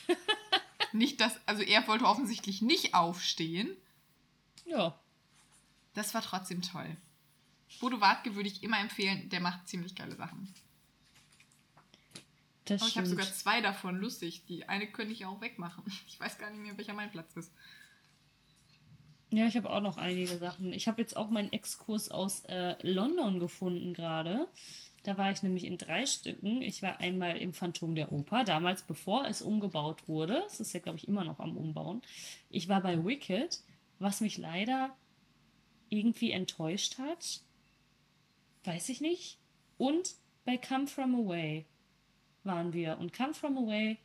nicht, dass, also er wollte offensichtlich nicht aufstehen. Ja. Das war trotzdem toll. Bodo Wartke würde ich immer empfehlen, der macht ziemlich geile Sachen. Das oh, ich habe sogar zwei davon, lustig. Die eine könnte ich auch wegmachen. Ich weiß gar nicht mehr, welcher mein Platz ist. Ja, ich habe auch noch einige Sachen. Ich habe jetzt auch meinen Exkurs aus äh, London gefunden gerade. Da war ich nämlich in drei Stücken. Ich war einmal im Phantom der Oper, damals bevor es umgebaut wurde. Es ist ja, glaube ich, immer noch am Umbauen. Ich war bei Wicked, was mich leider irgendwie enttäuscht hat. Weiß ich nicht. Und bei Come From Away waren wir. Und Come From Away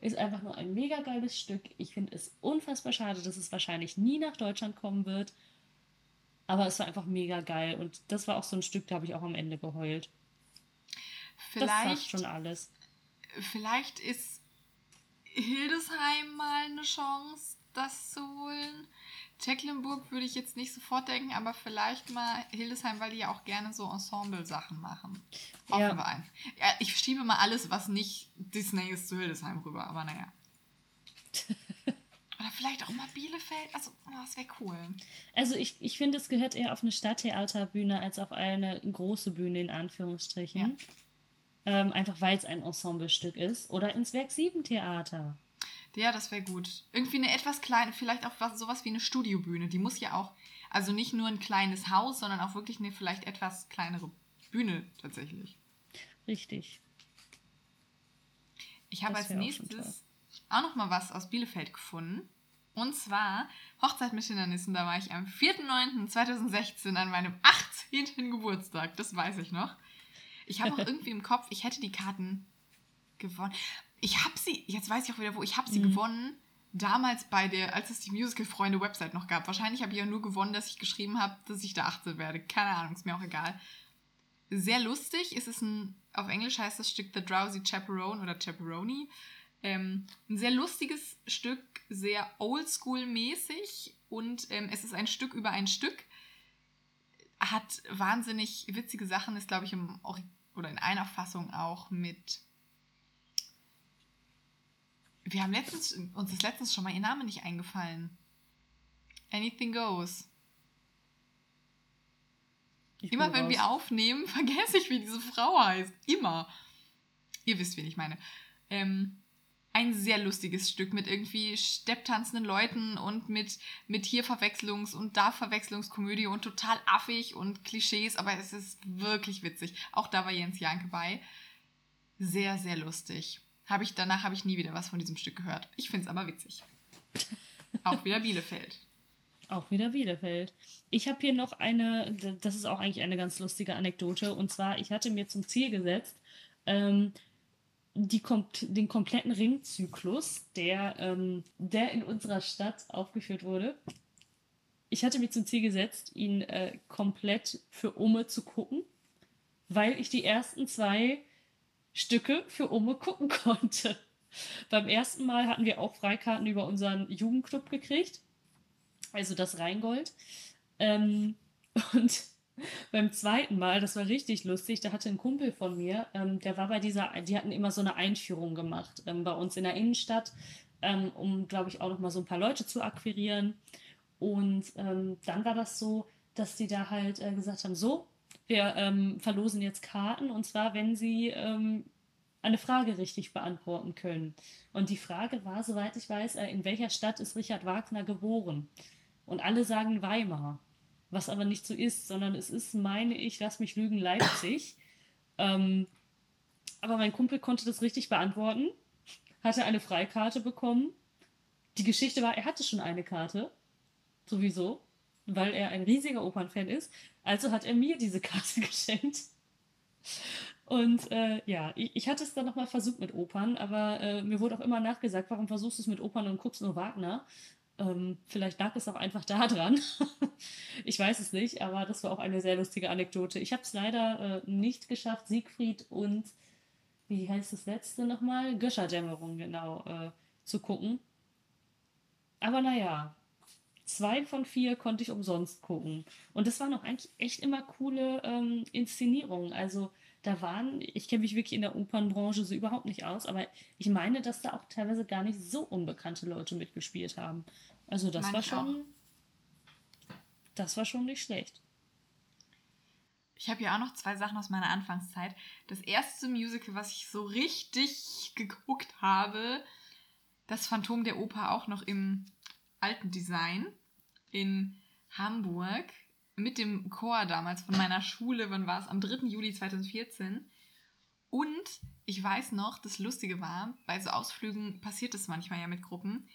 ist einfach nur ein mega geiles Stück. Ich finde es unfassbar schade, dass es wahrscheinlich nie nach Deutschland kommen wird. Aber es war einfach mega geil. Und das war auch so ein Stück, da habe ich auch am Ende geheult. Vielleicht, das sagt schon alles. Vielleicht ist Hildesheim mal eine Chance, das zu holen. Tecklenburg würde ich jetzt nicht sofort denken, aber vielleicht mal Hildesheim, weil die ja auch gerne so Ensemble-Sachen machen. Hoffen ja. wir ein. Ja, ich schiebe mal alles, was nicht Disney ist, zu Hildesheim rüber, aber naja. Oder vielleicht auch mal Bielefeld. Also, oh, das wäre cool. Also, ich, ich finde, es gehört eher auf eine Stadttheaterbühne als auf eine große Bühne, in Anführungsstrichen. Ja. Ähm, einfach weil es ein Ensemblestück ist. Oder ins Werk 7 Theater. Ja, das wäre gut. Irgendwie eine etwas kleine, vielleicht auch was, sowas wie eine Studiobühne. Die muss ja auch, also nicht nur ein kleines Haus, sondern auch wirklich eine vielleicht etwas kleinere Bühne tatsächlich. Richtig. Ich habe als nächstes auch, auch noch mal was aus Bielefeld gefunden. Und zwar Hochzeit mit Hindernissen. Da war ich am 4.9.2016 an meinem 18. Geburtstag. Das weiß ich noch. Ich habe auch irgendwie im Kopf, ich hätte die Karten gewonnen. Ich habe sie, jetzt weiß ich auch wieder wo, ich habe sie mhm. gewonnen. Damals bei der, als es die Musical-Freunde-Website noch gab. Wahrscheinlich habe ich ja nur gewonnen, dass ich geschrieben habe, dass ich da 18 werde. Keine Ahnung, ist mir auch egal. Sehr lustig. Es ist ein, auf Englisch heißt das Stück The Drowsy Chaperone oder Chaperone. Ähm, ein sehr lustiges Stück, sehr oldschool-mäßig und ähm, es ist ein Stück über ein Stück. Hat wahnsinnig witzige Sachen, ist glaube ich im, oder in einer Fassung auch mit wir haben letztens, uns ist letztens schon mal ihr Name nicht eingefallen. Anything goes. Ich Immer wenn raus. wir aufnehmen, vergesse ich, wie diese Frau heißt. Immer. Ihr wisst, wen ich meine. Ähm, ein sehr lustiges Stück mit irgendwie stepptanzenden Leuten und mit, mit hier Verwechslungs- und da Verwechslungskomödie und total affig und Klischees, aber es ist wirklich witzig. Auch da war Jens Janke bei. Sehr, sehr lustig. Habe ich, danach habe ich nie wieder was von diesem Stück gehört. Ich finde es aber witzig. Auch wieder Bielefeld. Auch wieder Bielefeld. Ich habe hier noch eine, das ist auch eigentlich eine ganz lustige Anekdote. Und zwar, ich hatte mir zum Ziel gesetzt, ähm, die, den kompletten Ringzyklus, der, ähm, der in unserer Stadt aufgeführt wurde. Ich hatte mir zum Ziel gesetzt, ihn äh, komplett für Ome zu gucken, weil ich die ersten zwei Stücke für Ome gucken konnte. Beim ersten Mal hatten wir auch Freikarten über unseren Jugendclub gekriegt, also das Rheingold. Ähm, und beim zweiten Mal, das war richtig lustig, da hatte ein Kumpel von mir, ähm, der war bei dieser, die hatten immer so eine Einführung gemacht ähm, bei uns in der Innenstadt, ähm, um, glaube ich, auch noch mal so ein paar Leute zu akquirieren. Und ähm, dann war das so, dass die da halt äh, gesagt haben, so, wir ähm, verlosen jetzt Karten und zwar, wenn Sie ähm, eine Frage richtig beantworten können. Und die Frage war, soweit ich weiß, äh, in welcher Stadt ist Richard Wagner geboren? Und alle sagen Weimar, was aber nicht so ist, sondern es ist, meine ich, lass mich lügen, Leipzig. ähm, aber mein Kumpel konnte das richtig beantworten, hatte eine Freikarte bekommen. Die Geschichte war, er hatte schon eine Karte, sowieso, weil er ein riesiger Opernfan ist. Also hat er mir diese Karte geschenkt. Und äh, ja, ich, ich, hatte es dann nochmal versucht mit Opern, aber äh, mir wurde auch immer nachgesagt, warum versuchst du es mit Opern und guckst nur Wagner? Ähm, vielleicht lag es auch einfach da dran. ich weiß es nicht, aber das war auch eine sehr lustige Anekdote. Ich habe es leider äh, nicht geschafft, Siegfried und wie heißt das letzte nochmal? Götterdämmerung, genau, äh, zu gucken. Aber naja, zwei von vier konnte ich umsonst gucken. Und das waren auch eigentlich echt immer coole ähm, Inszenierungen. Also da waren, ich kenne mich wirklich in der Opernbranche so überhaupt nicht aus, aber ich meine, dass da auch teilweise gar nicht so unbekannte Leute mitgespielt haben. Also das Manch war schon. Auch. Das war schon nicht schlecht. Ich habe ja auch noch zwei Sachen aus meiner Anfangszeit. Das erste Musical, was ich so richtig geguckt habe, das Phantom der Oper auch noch im alten Design in Hamburg mit dem Chor damals von meiner Schule, wann war es? Am 3. Juli 2014. Und ich weiß noch, das Lustige war, bei so Ausflügen passiert das manchmal ja mit Gruppen.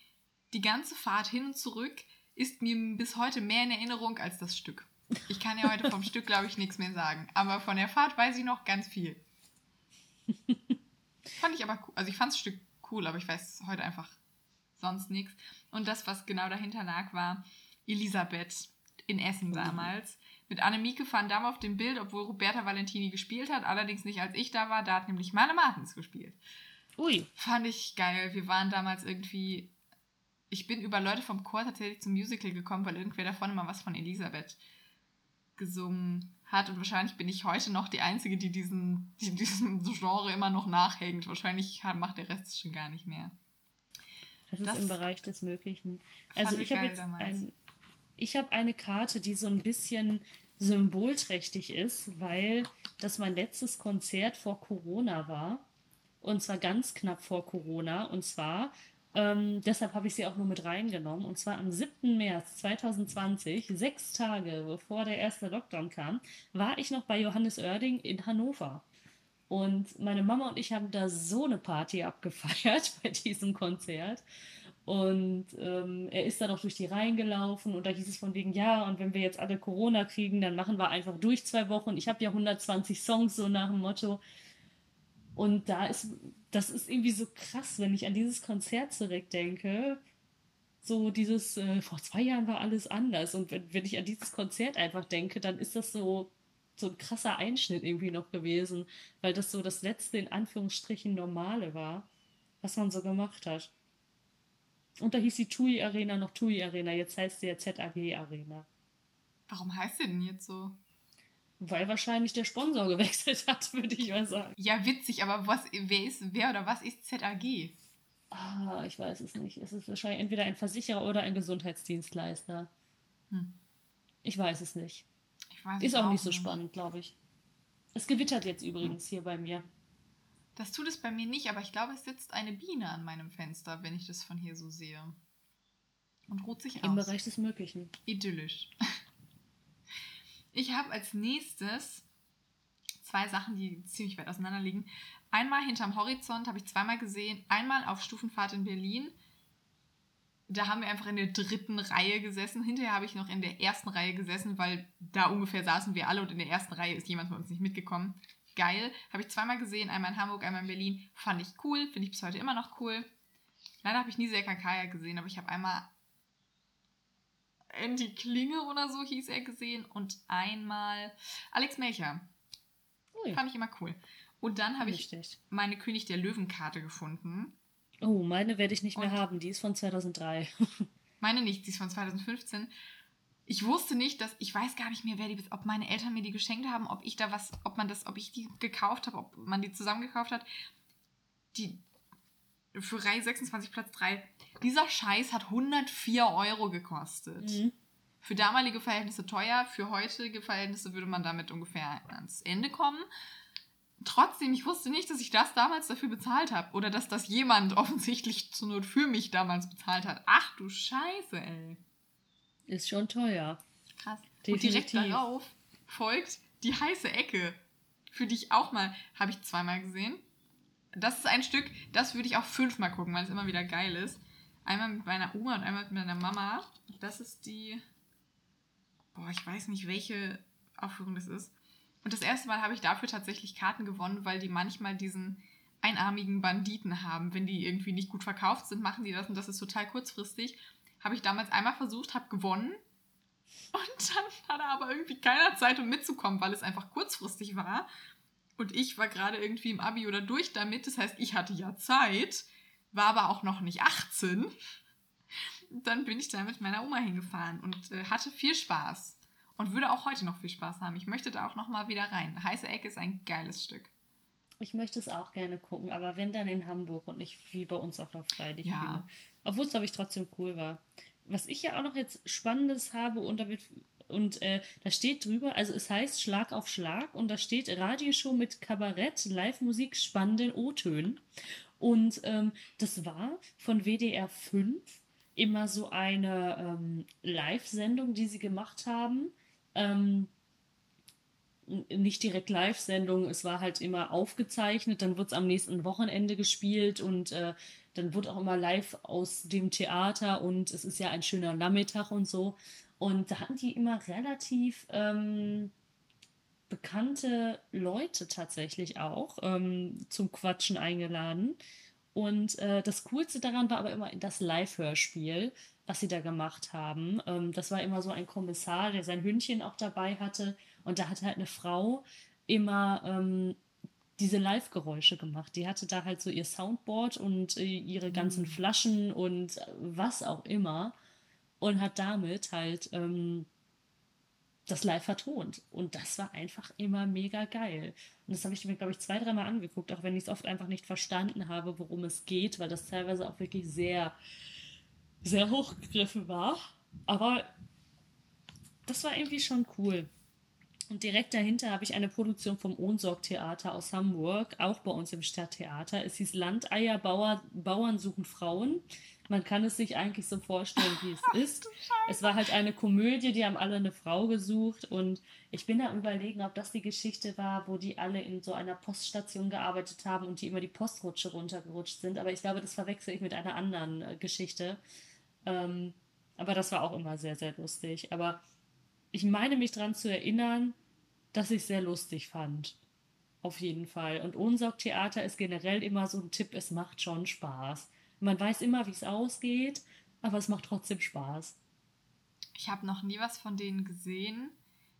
Die ganze Fahrt hin und zurück ist mir bis heute mehr in Erinnerung als das Stück. Ich kann ja heute vom Stück, glaube ich, nichts mehr sagen. Aber von der Fahrt weiß ich noch ganz viel. fand ich aber cool. Also ich fand das Stück cool, aber ich weiß heute einfach sonst nichts. Und das, was genau dahinter lag, war Elisabeth in Essen mhm. damals. Mhm. Mit Annemieke van Damme auf dem Bild, obwohl Roberta Valentini gespielt hat, allerdings nicht als ich da war, da hat nämlich Mane Martens gespielt. Ui. Fand ich geil. Wir waren damals irgendwie. Ich bin über Leute vom Chor tatsächlich zum Musical gekommen, weil irgendwer davon immer was von Elisabeth gesungen hat. Und wahrscheinlich bin ich heute noch die Einzige, die diesen, die diesem Genre immer noch nachhängt. Wahrscheinlich macht der Rest schon gar nicht mehr. Das, das ist im Bereich des Möglichen. Also ich habe jetzt ein, ich habe eine Karte, die so ein bisschen symbolträchtig ist, weil das mein letztes Konzert vor Corona war. Und zwar ganz knapp vor Corona. Und zwar, ähm, deshalb habe ich sie auch nur mit reingenommen. Und zwar am 7. März 2020, sechs Tage bevor der erste Lockdown kam, war ich noch bei Johannes Oerding in Hannover. Und meine Mama und ich haben da so eine Party abgefeiert bei diesem Konzert. Und ähm, er ist dann auch durch die Reihen gelaufen und da hieß es von wegen, ja, und wenn wir jetzt alle Corona kriegen, dann machen wir einfach durch zwei Wochen. Ich habe ja 120 Songs so nach dem Motto. Und da ist, das ist irgendwie so krass, wenn ich an dieses Konzert zurückdenke. So dieses, äh, vor zwei Jahren war alles anders. Und wenn, wenn ich an dieses Konzert einfach denke, dann ist das so, so ein krasser Einschnitt irgendwie noch gewesen, weil das so das letzte in Anführungsstrichen Normale war, was man so gemacht hat. Und da hieß die TUI Arena noch TUI Arena, jetzt heißt sie ja ZAG Arena. Warum heißt sie denn jetzt so? Weil wahrscheinlich der Sponsor gewechselt hat, würde ich mal sagen. Ja, witzig, aber was, wer ist, wer oder was ist ZAG? Ah, ich weiß es nicht. Es ist wahrscheinlich entweder ein Versicherer oder ein Gesundheitsdienstleister. Hm. Ich weiß es nicht. Ist auch, auch nicht so spannend, glaube ich. Es gewittert jetzt übrigens hier bei mir. Das tut es bei mir nicht, aber ich glaube, es sitzt eine Biene an meinem Fenster, wenn ich das von hier so sehe. Und ruht sich Im aus. Im Bereich des Möglichen. Idyllisch. Ich habe als nächstes zwei Sachen, die ziemlich weit auseinander liegen. Einmal hinterm Horizont habe ich zweimal gesehen. Einmal auf Stufenfahrt in Berlin. Da haben wir einfach in der dritten Reihe gesessen. Hinterher habe ich noch in der ersten Reihe gesessen, weil da ungefähr saßen wir alle und in der ersten Reihe ist jemand von uns nicht mitgekommen geil. Habe ich zweimal gesehen, einmal in Hamburg, einmal in Berlin. Fand ich cool, finde ich bis heute immer noch cool. Leider habe ich nie Serkan Kaya gesehen, aber ich habe einmal Andy Klinge oder so hieß er gesehen und einmal Alex Melcher. Ui. Fand ich immer cool. Und dann habe ich meine König der Löwen-Karte gefunden. Oh, meine werde ich nicht mehr haben. Die ist von 2003. meine nicht, die ist von 2015 ich wusste nicht, dass ich weiß gar nicht mehr, wer die, ob meine Eltern mir die geschenkt haben, ob ich da was, ob man das, ob ich die gekauft habe, ob man die zusammen gekauft hat. Die für Reihe 26 Platz 3. Dieser Scheiß hat 104 Euro gekostet. Mhm. Für damalige Verhältnisse teuer, für heutige Verhältnisse würde man damit ungefähr ans Ende kommen. Trotzdem, ich wusste nicht, dass ich das damals dafür bezahlt habe. Oder dass das jemand offensichtlich zur Not für mich damals bezahlt hat. Ach du Scheiße, ey. Ist schon teuer. Krass. Definitiv. Und direkt darauf folgt die heiße Ecke, für die ich auch mal, habe ich zweimal gesehen. Das ist ein Stück, das würde ich auch fünfmal gucken, weil es immer wieder geil ist. Einmal mit meiner Oma und einmal mit meiner Mama. Das ist die, boah, ich weiß nicht, welche Aufführung das ist. Und das erste Mal habe ich dafür tatsächlich Karten gewonnen, weil die manchmal diesen einarmigen Banditen haben. Wenn die irgendwie nicht gut verkauft sind, machen die das und das ist total kurzfristig. Habe ich damals einmal versucht, habe gewonnen. Und dann hatte aber irgendwie keiner Zeit, um mitzukommen, weil es einfach kurzfristig war. Und ich war gerade irgendwie im Abi oder durch damit. Das heißt, ich hatte ja Zeit, war aber auch noch nicht 18. Dann bin ich da mit meiner Oma hingefahren und äh, hatte viel Spaß. Und würde auch heute noch viel Spaß haben. Ich möchte da auch noch mal wieder rein. Heiße Ecke ist ein geiles Stück. Ich möchte es auch gerne gucken, aber wenn dann in Hamburg und nicht wie bei uns auf der Freitag. Ja. Obwohl es, glaube ich, trotzdem cool war. Was ich ja auch noch jetzt Spannendes habe und damit und äh, da steht drüber, also es heißt Schlag auf Schlag und da steht Radioshow mit Kabarett, Live-Musik, spannenden O-Tönen. Und ähm, das war von WDR 5 immer so eine ähm, Live-Sendung, die sie gemacht haben. Ähm, nicht direkt Live-Sendung, es war halt immer aufgezeichnet, dann wird es am nächsten Wochenende gespielt und äh, dann wird auch immer live aus dem Theater und es ist ja ein schöner Nachmittag und so. Und da hatten die immer relativ ähm, bekannte Leute tatsächlich auch ähm, zum Quatschen eingeladen. Und äh, das Coolste daran war aber immer das Live-Hörspiel, was sie da gemacht haben. Ähm, das war immer so ein Kommissar, der sein Hündchen auch dabei hatte. Und da hat halt eine Frau immer ähm, diese Live-Geräusche gemacht. Die hatte da halt so ihr Soundboard und äh, ihre ganzen mhm. Flaschen und was auch immer und hat damit halt ähm, das live vertont. Und das war einfach immer mega geil. Und das habe ich mir, glaube ich, zwei, dreimal angeguckt, auch wenn ich es oft einfach nicht verstanden habe, worum es geht, weil das teilweise auch wirklich sehr, sehr hochgegriffen war. Aber das war irgendwie schon cool. Und direkt dahinter habe ich eine Produktion vom Ohnsorg-Theater aus Hamburg, auch bei uns im Stadttheater. Es hieß Landeier Bauer, Bauern suchen Frauen. Man kann es sich eigentlich so vorstellen, wie es ist. Es war halt eine Komödie, die haben alle eine Frau gesucht und ich bin da überlegen, ob das die Geschichte war, wo die alle in so einer Poststation gearbeitet haben und die immer die Postrutsche runtergerutscht sind. Aber ich glaube, das verwechsel ich mit einer anderen äh, Geschichte. Ähm, aber das war auch immer sehr, sehr lustig. Aber ich meine mich daran zu erinnern, dass ich es sehr lustig fand. Auf jeden Fall. Und Unsorg-Theater ist generell immer so ein Tipp, es macht schon Spaß. Man weiß immer, wie es ausgeht, aber es macht trotzdem Spaß. Ich habe noch nie was von denen gesehen.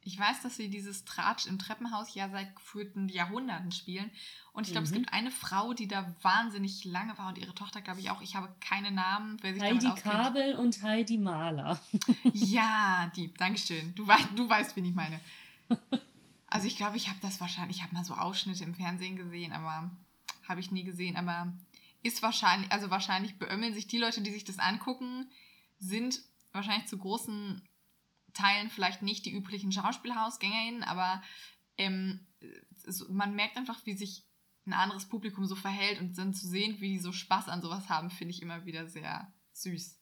Ich weiß, dass sie dieses Tratsch im Treppenhaus ja seit gefühlten Jahrhunderten spielen. Und ich glaube, mhm. es gibt eine Frau, die da wahnsinnig lange war und ihre Tochter, glaube ich, auch. Ich habe keine Namen. Wer sich Heidi Kabel und Heidi Mahler. ja, die. Dankeschön. Du, weißt, du weißt, wen ich meine. Also ich glaube, ich habe das wahrscheinlich, ich habe mal so Ausschnitte im Fernsehen gesehen, aber habe ich nie gesehen. Aber ist wahrscheinlich, also wahrscheinlich beömmeln sich die Leute, die sich das angucken, sind wahrscheinlich zu großen Teilen vielleicht nicht die üblichen SchauspielhausgängerInnen, aber ähm, man merkt einfach, wie sich ein anderes Publikum so verhält und dann zu sehen, wie die so Spaß an sowas haben, finde ich immer wieder sehr süß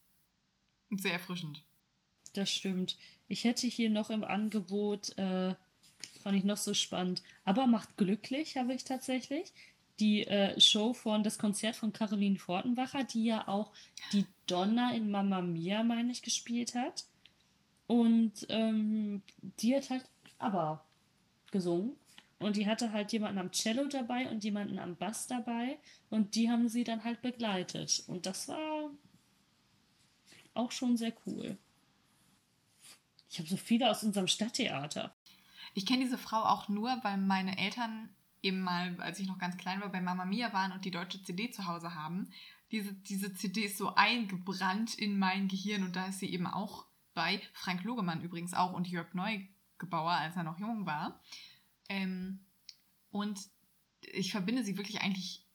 und sehr erfrischend. Das stimmt. Ich hätte hier noch im Angebot, äh, fand ich noch so spannend, aber macht glücklich, habe ich tatsächlich die äh, Show von, das Konzert von Caroline Fortenbacher, die ja auch die Donna in Mamma Mia, meine ich, gespielt hat. Und ähm, die hat halt aber gesungen. Und die hatte halt jemanden am Cello dabei und jemanden am Bass dabei. Und die haben sie dann halt begleitet. Und das war auch schon sehr cool. Ich habe so viele aus unserem Stadttheater. Ich kenne diese Frau auch nur, weil meine Eltern eben mal, als ich noch ganz klein war, bei Mama Mia waren und die deutsche CD zu Hause haben. Diese, diese CD ist so eingebrannt in mein Gehirn und da ist sie eben auch bei. Frank Logemann übrigens auch und Jörg Neugebauer, als er noch jung war. Ähm, und ich verbinde sie wirklich eigentlich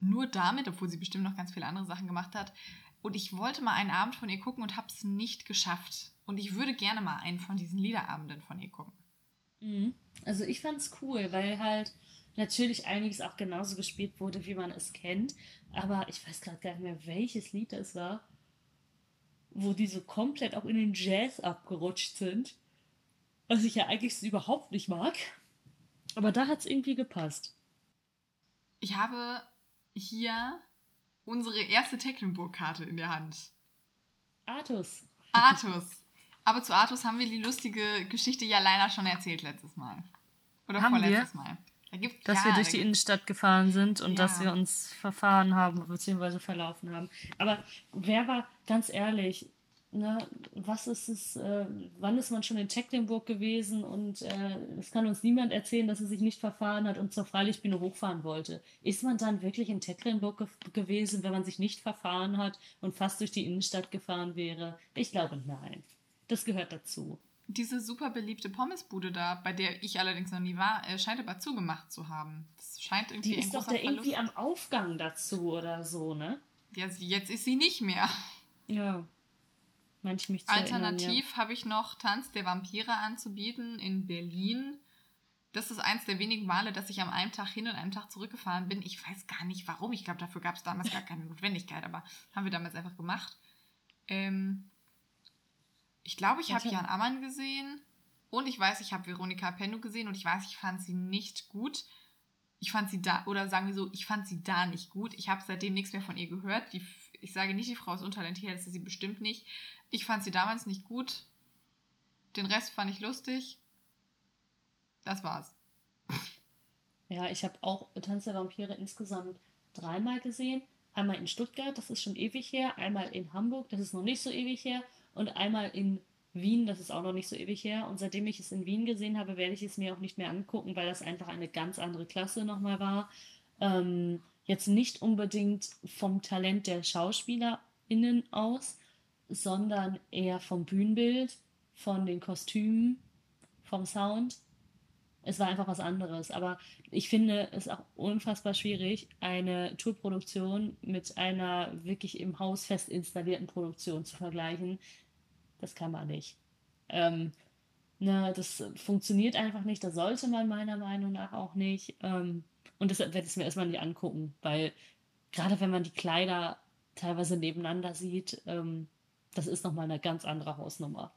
nur damit, obwohl sie bestimmt noch ganz viele andere Sachen gemacht hat. Und ich wollte mal einen Abend von ihr gucken und habe es nicht geschafft. Und ich würde gerne mal einen von diesen Liederabenden von ihr gucken. Mhm. Also ich fand es cool, weil halt natürlich einiges auch genauso gespielt wurde, wie man es kennt. Aber ich weiß gerade gar nicht mehr, welches Lied das war, wo die so komplett auch in den Jazz abgerutscht sind. Was ich ja eigentlich überhaupt nicht mag. Aber da hat es irgendwie gepasst. Ich habe hier unsere erste Tecklenburg-Karte in der Hand. Artus. Artus. Aber zu Artus haben wir die lustige Geschichte ja leider schon erzählt letztes Mal. Oder Haben vorletztes wir? Mal. Da Dass ja, wir durch die Innenstadt gefahren sind und dass Ja. wir uns verfahren haben bzw. verlaufen haben. Aber wer war, ganz ehrlich, ne, was ist es, äh, wann ist man schon in Tecklenburg gewesen und äh, es kann uns niemand erzählen, dass er sich nicht verfahren hat und zur Freilichtbühne hochfahren wollte. Ist man dann wirklich in Tecklenburg ge gewesen, wenn man sich nicht verfahren hat und fast durch die Innenstadt gefahren wäre? Ich glaube nein. Das gehört dazu. Diese super beliebte Pommesbude da, bei der ich allerdings noch nie war, äh, scheint aber zugemacht zu haben. Das scheint irgendwie Die ein ist doch da irgendwie Verlust. am Aufgang dazu oder so, ne? Ja, jetzt ist sie nicht mehr. Ja. Ich mich zu Alternativ habe ich noch Tanz der Vampire anzubieten in Berlin. Das ist eins der wenigen Male, dass ich am einen Tag hin und einem Tag zurückgefahren bin. Ich weiß gar nicht warum. Ich glaube, dafür gab es damals gar keine Notwendigkeit, aber haben wir damals einfach gemacht. Ähm, ich glaube, ich habe. Jan Ammann gesehen und ich weiß, ich habe Veronika Pennu gesehen und ich weiß, ich fand sie nicht gut. Ich fand sie da, oder sagen wir so, ich fand sie da nicht gut. Ich habe seitdem nichts mehr von ihr gehört. Die, ich sage nicht, die Frau ist untalentiert, das ist sie bestimmt nicht. Ich fand sie damals nicht gut. Den Rest fand ich lustig. Das war's. Ja, ich habe auch Tanz der Vampire insgesamt dreimal gesehen. Einmal in Stuttgart, das ist schon ewig her. Einmal in Hamburg, das ist noch nicht so ewig her. Und einmal in Wien, das ist auch noch nicht so ewig her. Und seitdem ich es in Wien gesehen habe, werde ich es mir auch nicht mehr angucken, weil das einfach eine ganz andere Klasse nochmal war. Ähm, jetzt nicht unbedingt vom Talent der SchauspielerInnen aus, sondern eher vom Bühnenbild, von den Kostümen, vom Sound. Es war einfach was anderes. Aber ich finde es auch unfassbar schwierig, eine Tourproduktion mit einer wirklich im Haus fest installierten Produktion zu vergleichen. Das kann man nicht. Ähm, ne, das funktioniert einfach nicht. Das sollte man meiner Meinung nach auch nicht. Ähm, und deshalb werde ich es mir erstmal nicht angucken, weil gerade wenn man die Kleider teilweise nebeneinander sieht, ähm, das ist nochmal eine ganz andere Hausnummer.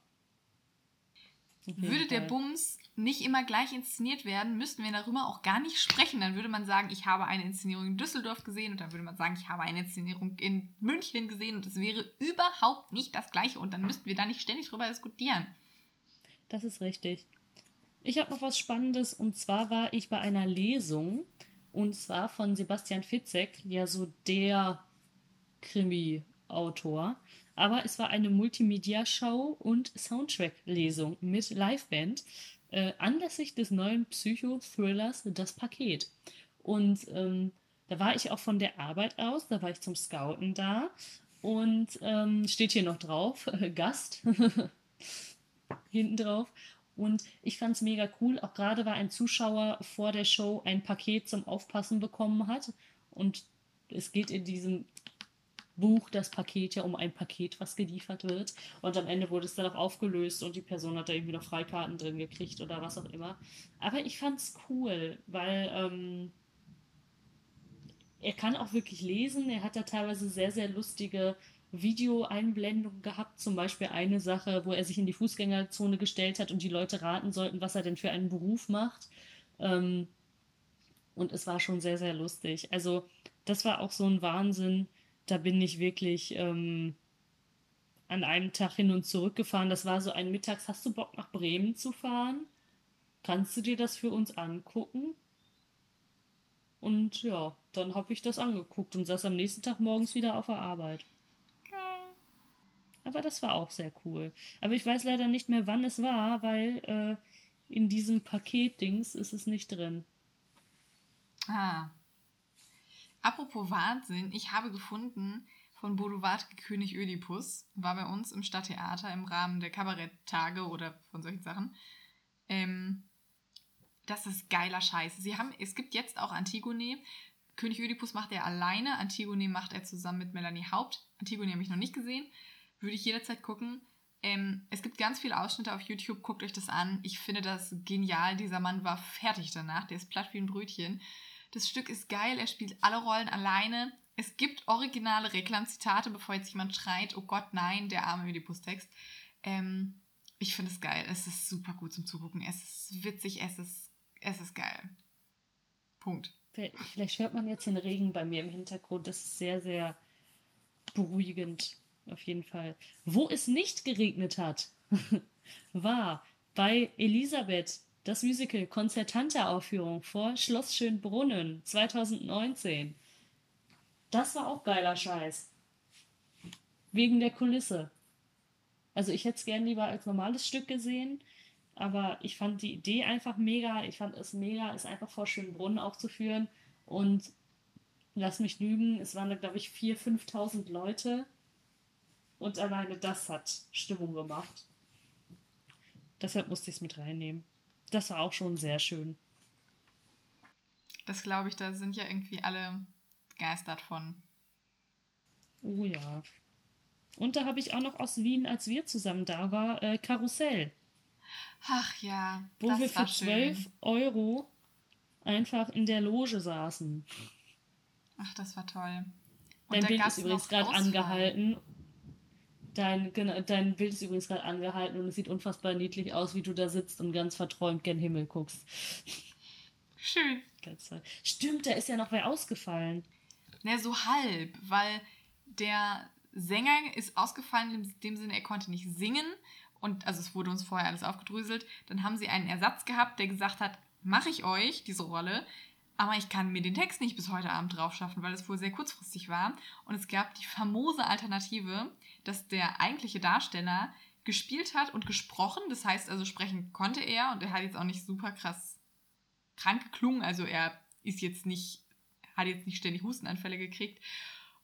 Würde der. Bums nicht immer gleich inszeniert werden, müssten wir darüber auch gar nicht sprechen. Dann würde man sagen, ich habe eine Inszenierung in Düsseldorf gesehen und dann würde man sagen, ich habe eine Inszenierung in München gesehen und es wäre überhaupt nicht das Gleiche und dann müssten wir da nicht ständig drüber diskutieren. Das ist richtig. Ich habe noch was Spannendes und zwar war ich bei einer Lesung und zwar von Sebastian Fitzek, ja so der Krimi-Autor. Aber es war eine Multimedia-Show und Soundtrack-Lesung mit Liveband äh, anlässlich des neuen Psycho-Thrillers Das Paket. Und ähm, da war ich auch von der Arbeit aus, da war ich zum Scouten da und ähm, steht hier noch drauf, Gast hinten drauf. Und ich fand es mega cool, auch gerade weil ein Zuschauer vor der Show ein Paket zum Aufpassen bekommen hat. Und es geht in diesem Buch, das Paket ja um ein Paket, was geliefert wird. Und am Ende wurde es dann auch aufgelöst und die Person hat da irgendwie noch Freikarten drin gekriegt oder was auch immer. Aber ich fand es cool, weil ähm, er kann auch wirklich lesen. Er hat da teilweise sehr, sehr lustige Videoeinblendungen gehabt. Zum Beispiel eine Sache, wo er sich in die Fußgängerzone gestellt hat und die Leute raten sollten, was er denn für einen Beruf macht. Ähm, und es war schon sehr, sehr lustig. Also, das war auch so ein Wahnsinn. Da bin ich wirklich ähm, an einem Tag hin und zurück gefahren. Das war so ein Mittags. Hast du Bock nach Bremen zu fahren? Kannst du dir das für uns angucken? Und ja, dann habe ich das angeguckt und saß am nächsten Tag morgens wieder auf der Arbeit. Aber das war auch sehr cool. Aber ich weiß leider nicht mehr, wann es war, weil äh, in diesem Paketdings ist es nicht drin. Ah. Apropos Wahnsinn, ich habe gefunden von Bodo Wartke König Ödipus, war bei uns im Stadttheater im Rahmen der Kabaretttage oder von solchen Sachen. Ähm, das ist geiler Scheiß. Sie haben, es gibt jetzt auch Antigone. König Ödipus macht er alleine, Antigone macht er zusammen mit Melanie Haupt. Antigone habe ich noch nicht gesehen, würde ich jederzeit gucken. Ähm, es gibt ganz viele Ausschnitte auf YouTube, guckt euch das an. Ich finde das genial. Dieser Mann war fertig danach, der ist platt wie ein Brötchen. Das Stück ist geil, er spielt alle Rollen alleine. Es gibt originale Reklamzitate, bevor jetzt jemand schreit, oh Gott, nein, der arme Ödipus-Text. Ähm, ich finde es geil. Es ist super gut zum Zugucken. Es ist witzig, es ist, es ist geil. Punkt. Vielleicht hört man jetzt den Regen bei mir im Hintergrund. Das ist sehr, sehr beruhigend. Auf jeden Fall. Wo es nicht geregnet hat, war bei Elisabeth das Musical Konzertante-Aufführung vor Schloss Schönbrunn 2019. Das war auch geiler Scheiß. Wegen der Kulisse. Also ich hätte es gern lieber als normales Stück gesehen, aber ich fand die Idee einfach mega. Ich fand es mega, es einfach vor Schönbrunn aufzuführen. Und lass mich lügen, es waren da, glaube ich, 4.000, 5.000 Leute. Und alleine das hat Stimmung gemacht. Deshalb musste ich es mit reinnehmen. Das war auch schon sehr schön. Das glaube ich, da sind ja irgendwie alle begeistert von. Oh ja. Und da habe ich auch noch aus Wien, als wir zusammen da waren, äh, Karussell. Ach ja. Wo wir für 12 Euro einfach in der Loge saßen. Ach, das war toll. Und Dein Bild ist übrigens gerade angehalten. Dein, genau, dein Bild ist übrigens gerade angehalten und es sieht unfassbar niedlich aus, wie du da sitzt und ganz verträumt gen Himmel guckst. Schön. Ganz toll. Stimmt, da ist ja noch wer ausgefallen. Ne, so halb, weil der Sänger ist ausgefallen in dem Sinne, er konnte nicht singen und also es wurde uns vorher alles aufgedröselt. Dann haben sie einen Ersatz gehabt, der gesagt hat, mache ich euch diese Rolle, aber ich kann mir den Text nicht bis heute Abend drauf schaffen, weil es wohl sehr kurzfristig war. Und es gab die famose Alternative, dass der eigentliche Darsteller gespielt hat und gesprochen. Das heißt also, sprechen konnte er und er hat jetzt auch nicht super krass krank geklungen. Also er ist jetzt nicht, hat jetzt nicht ständig Hustenanfälle gekriegt.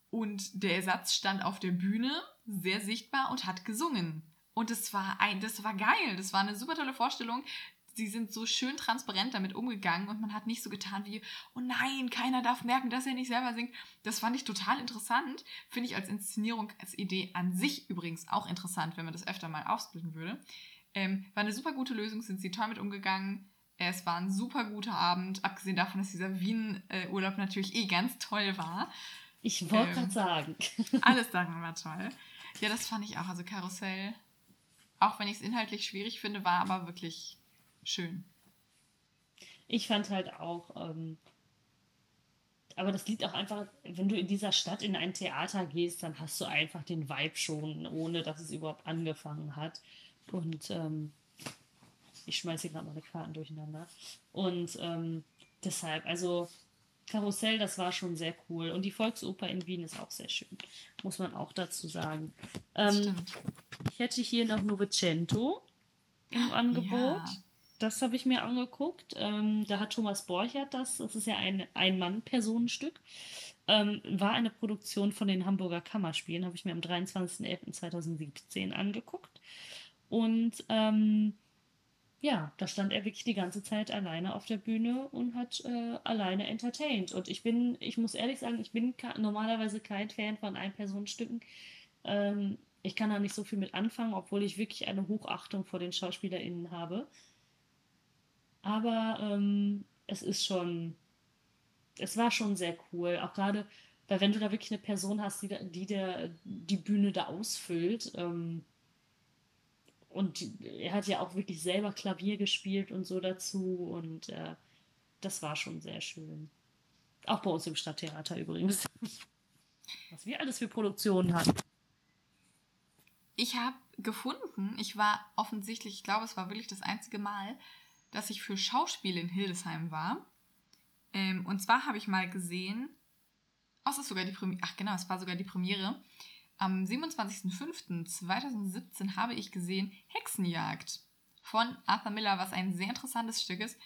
Und der Ersatz stand auf der Bühne, sehr sichtbar und hat gesungen. Und das war ein, das war geil. Das war eine super tolle Vorstellung sie sind so schön transparent damit umgegangen und man hat nicht so getan wie, oh nein, keiner darf merken, dass er nicht selber singt. Das fand ich total interessant. Finde ich als Inszenierung, als Idee an sich übrigens auch interessant, wenn man das öfter mal aufsplitten würde. Ähm, war eine super gute Lösung, sind sie toll mit umgegangen. Es war ein super guter Abend, abgesehen davon, dass dieser Wien-Urlaub natürlich eh ganz toll war. Ich wollte ähm, gerade sagen. alles daran war toll. Ja, das fand ich auch. Also Karussell, auch wenn ich es inhaltlich schwierig finde, war aber wirklich schön. Ich fand halt auch, ähm, aber das liegt auch einfach, wenn du in dieser Stadt in ein Theater gehst, dann hast du einfach den Vibe schon, ohne dass es überhaupt angefangen hat. Und ähm, ich schmeiße hier gerade meine Karten durcheinander. Und ähm, deshalb, also Karussell, das war schon sehr cool. Und die Volksoper in Wien ist auch sehr schön, muss man auch dazu sagen. Ähm, ich hätte hier noch Novecento im Angebot. Ja. Das habe ich mir angeguckt. Ähm, da hat Thomas Borchert das, das ist ja ein Ein-Mann-Personenstück, ähm, war eine Produktion von den Hamburger Kammerspielen, habe ich mir am 23.11.2017 angeguckt. Und ähm, ja, da stand er wirklich die ganze Zeit alleine auf der Bühne und hat äh, alleine entertained. Und ich bin, ich muss ehrlich sagen, ich bin normalerweise kein Fan von Ein-Personenstücken. Ähm, ich kann da nicht so viel mit anfangen, obwohl ich wirklich eine Hochachtung vor den SchauspielerInnen habe. Aber ähm, es ist schon, es war schon sehr cool. Auch gerade, weil wenn du da wirklich eine Person hast, die, die der, die Bühne da ausfüllt, ähm, und er hat ja auch wirklich selber Klavier gespielt und so dazu und äh, das war schon sehr schön. Auch bei uns im Stadttheater übrigens. Was wir alles für Produktionen hatten. Ich habe gefunden, ich war offensichtlich, ich glaube, es war wirklich das einzige Mal, dass ich für Schauspiel in Hildesheim war. Ähm, und zwar habe ich mal gesehen, oh, es ist sogar die ach genau, es war sogar die Premiere. Am 27.05.2017 habe ich gesehen Hexenjagd von Arthur Miller, was ein sehr interessantes Stück ist.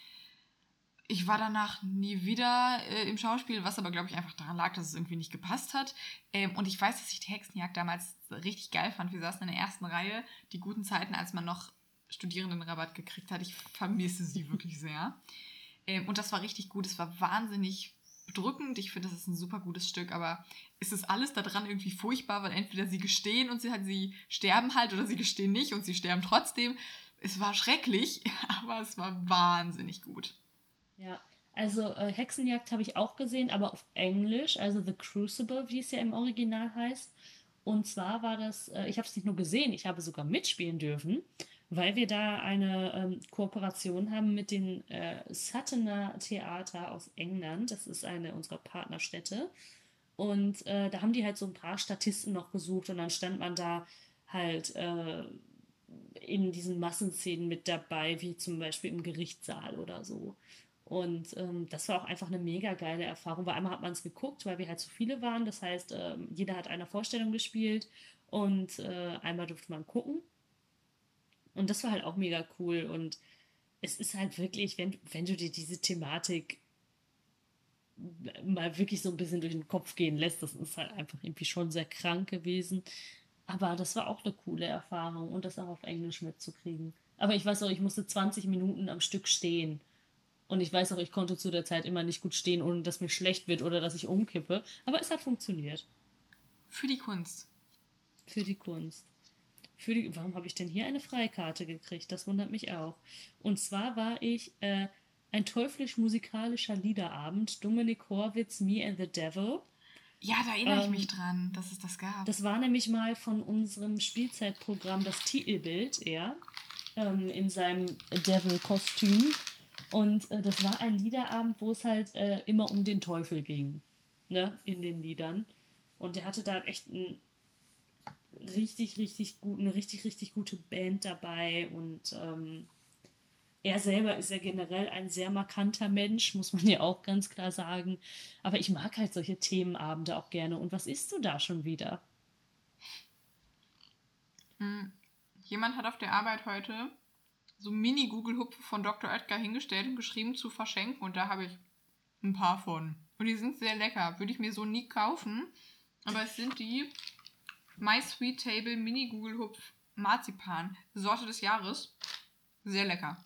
Ich war danach nie wieder äh, im Schauspiel, was aber, glaube ich, einfach daran lag, dass es irgendwie nicht gepasst hat. Ähm, und ich weiß, dass ich die Hexenjagd damals richtig geil fand. Wir saßen in der ersten Reihe, die guten Zeiten, als man noch Studierendenrabatt gekriegt hat. Ich vermisse sie wirklich sehr. Ähm, und das war richtig gut. Es war wahnsinnig bedrückend. Ich finde, das ist ein super gutes Stück, aber ist es alles daran irgendwie furchtbar, weil entweder sie gestehen und sie, halt, sie sterben halt oder sie gestehen nicht und sie sterben trotzdem. Es war schrecklich, aber es war wahnsinnig gut. Ja, also äh, Hexenjagd habe ich auch gesehen, aber auf Englisch, also The Crucible, wie es ja im Original heißt. Und zwar war das, äh, ich habe es nicht nur gesehen, ich habe sogar mitspielen dürfen weil wir da eine ähm, Kooperation haben mit dem äh, Suttoner Theater aus England. Das ist eine unserer Partnerstädte. Und äh, da haben die halt so ein paar Statisten noch gesucht und dann stand man da halt äh, in diesen Massenszenen mit dabei, wie zum Beispiel im Gerichtssaal oder so. Und ähm, das war auch einfach eine mega geile Erfahrung, weil einmal hat man es geguckt, weil wir halt zu viele waren. Das heißt, ähm, jeder hat eine Vorstellung gespielt und äh, einmal durfte man gucken. Und das war halt auch mega cool. Und es ist halt wirklich, wenn, wenn du dir diese Thematik mal wirklich so ein bisschen durch den Kopf gehen lässt, das ist halt einfach irgendwie schon sehr krank gewesen. Aber das war auch eine coole Erfahrung und das auch auf Englisch mitzukriegen. Aber ich weiß auch, ich musste 20 Minuten am Stück stehen. Und ich weiß auch, ich konnte zu der Zeit immer nicht gut stehen, ohne dass mir schlecht wird oder dass ich umkippe. Aber es hat funktioniert. Für die Kunst. Für die Kunst. Für die, warum habe ich denn hier eine Freikarte gekriegt? Das wundert mich auch. Und zwar war ich äh, ein teuflisch-musikalischer Liederabend. Dominik Horwitz, Me and the Devil. Ja, da erinnere ähm, ich mich dran, dass es das gab. Das war nämlich mal von unserem Spielzeitprogramm das Titelbild, er, ähm, in seinem Devil-Kostüm. Und äh, das war ein Liederabend, wo es halt äh, immer um den Teufel ging, ne, in den Liedern. Und der hatte da echt einen richtig, richtig gut, eine richtig, richtig gute Band dabei und ähm, er selber ist ja generell ein sehr markanter Mensch, muss man ja auch ganz klar sagen. Aber ich mag halt solche Themenabende auch gerne. Und was isst du da schon wieder? Hm. Jemand hat auf der Arbeit heute so Mini-Google-Hupfe von Dr. Oetker hingestellt und geschrieben zu verschenken. Und da habe ich ein paar von. Und die sind sehr lecker. Würde ich mir so nie kaufen. Aber es sind die My Sweet Table Mini-Google-Hupf Marzipan. Sorte des Jahres. Sehr lecker.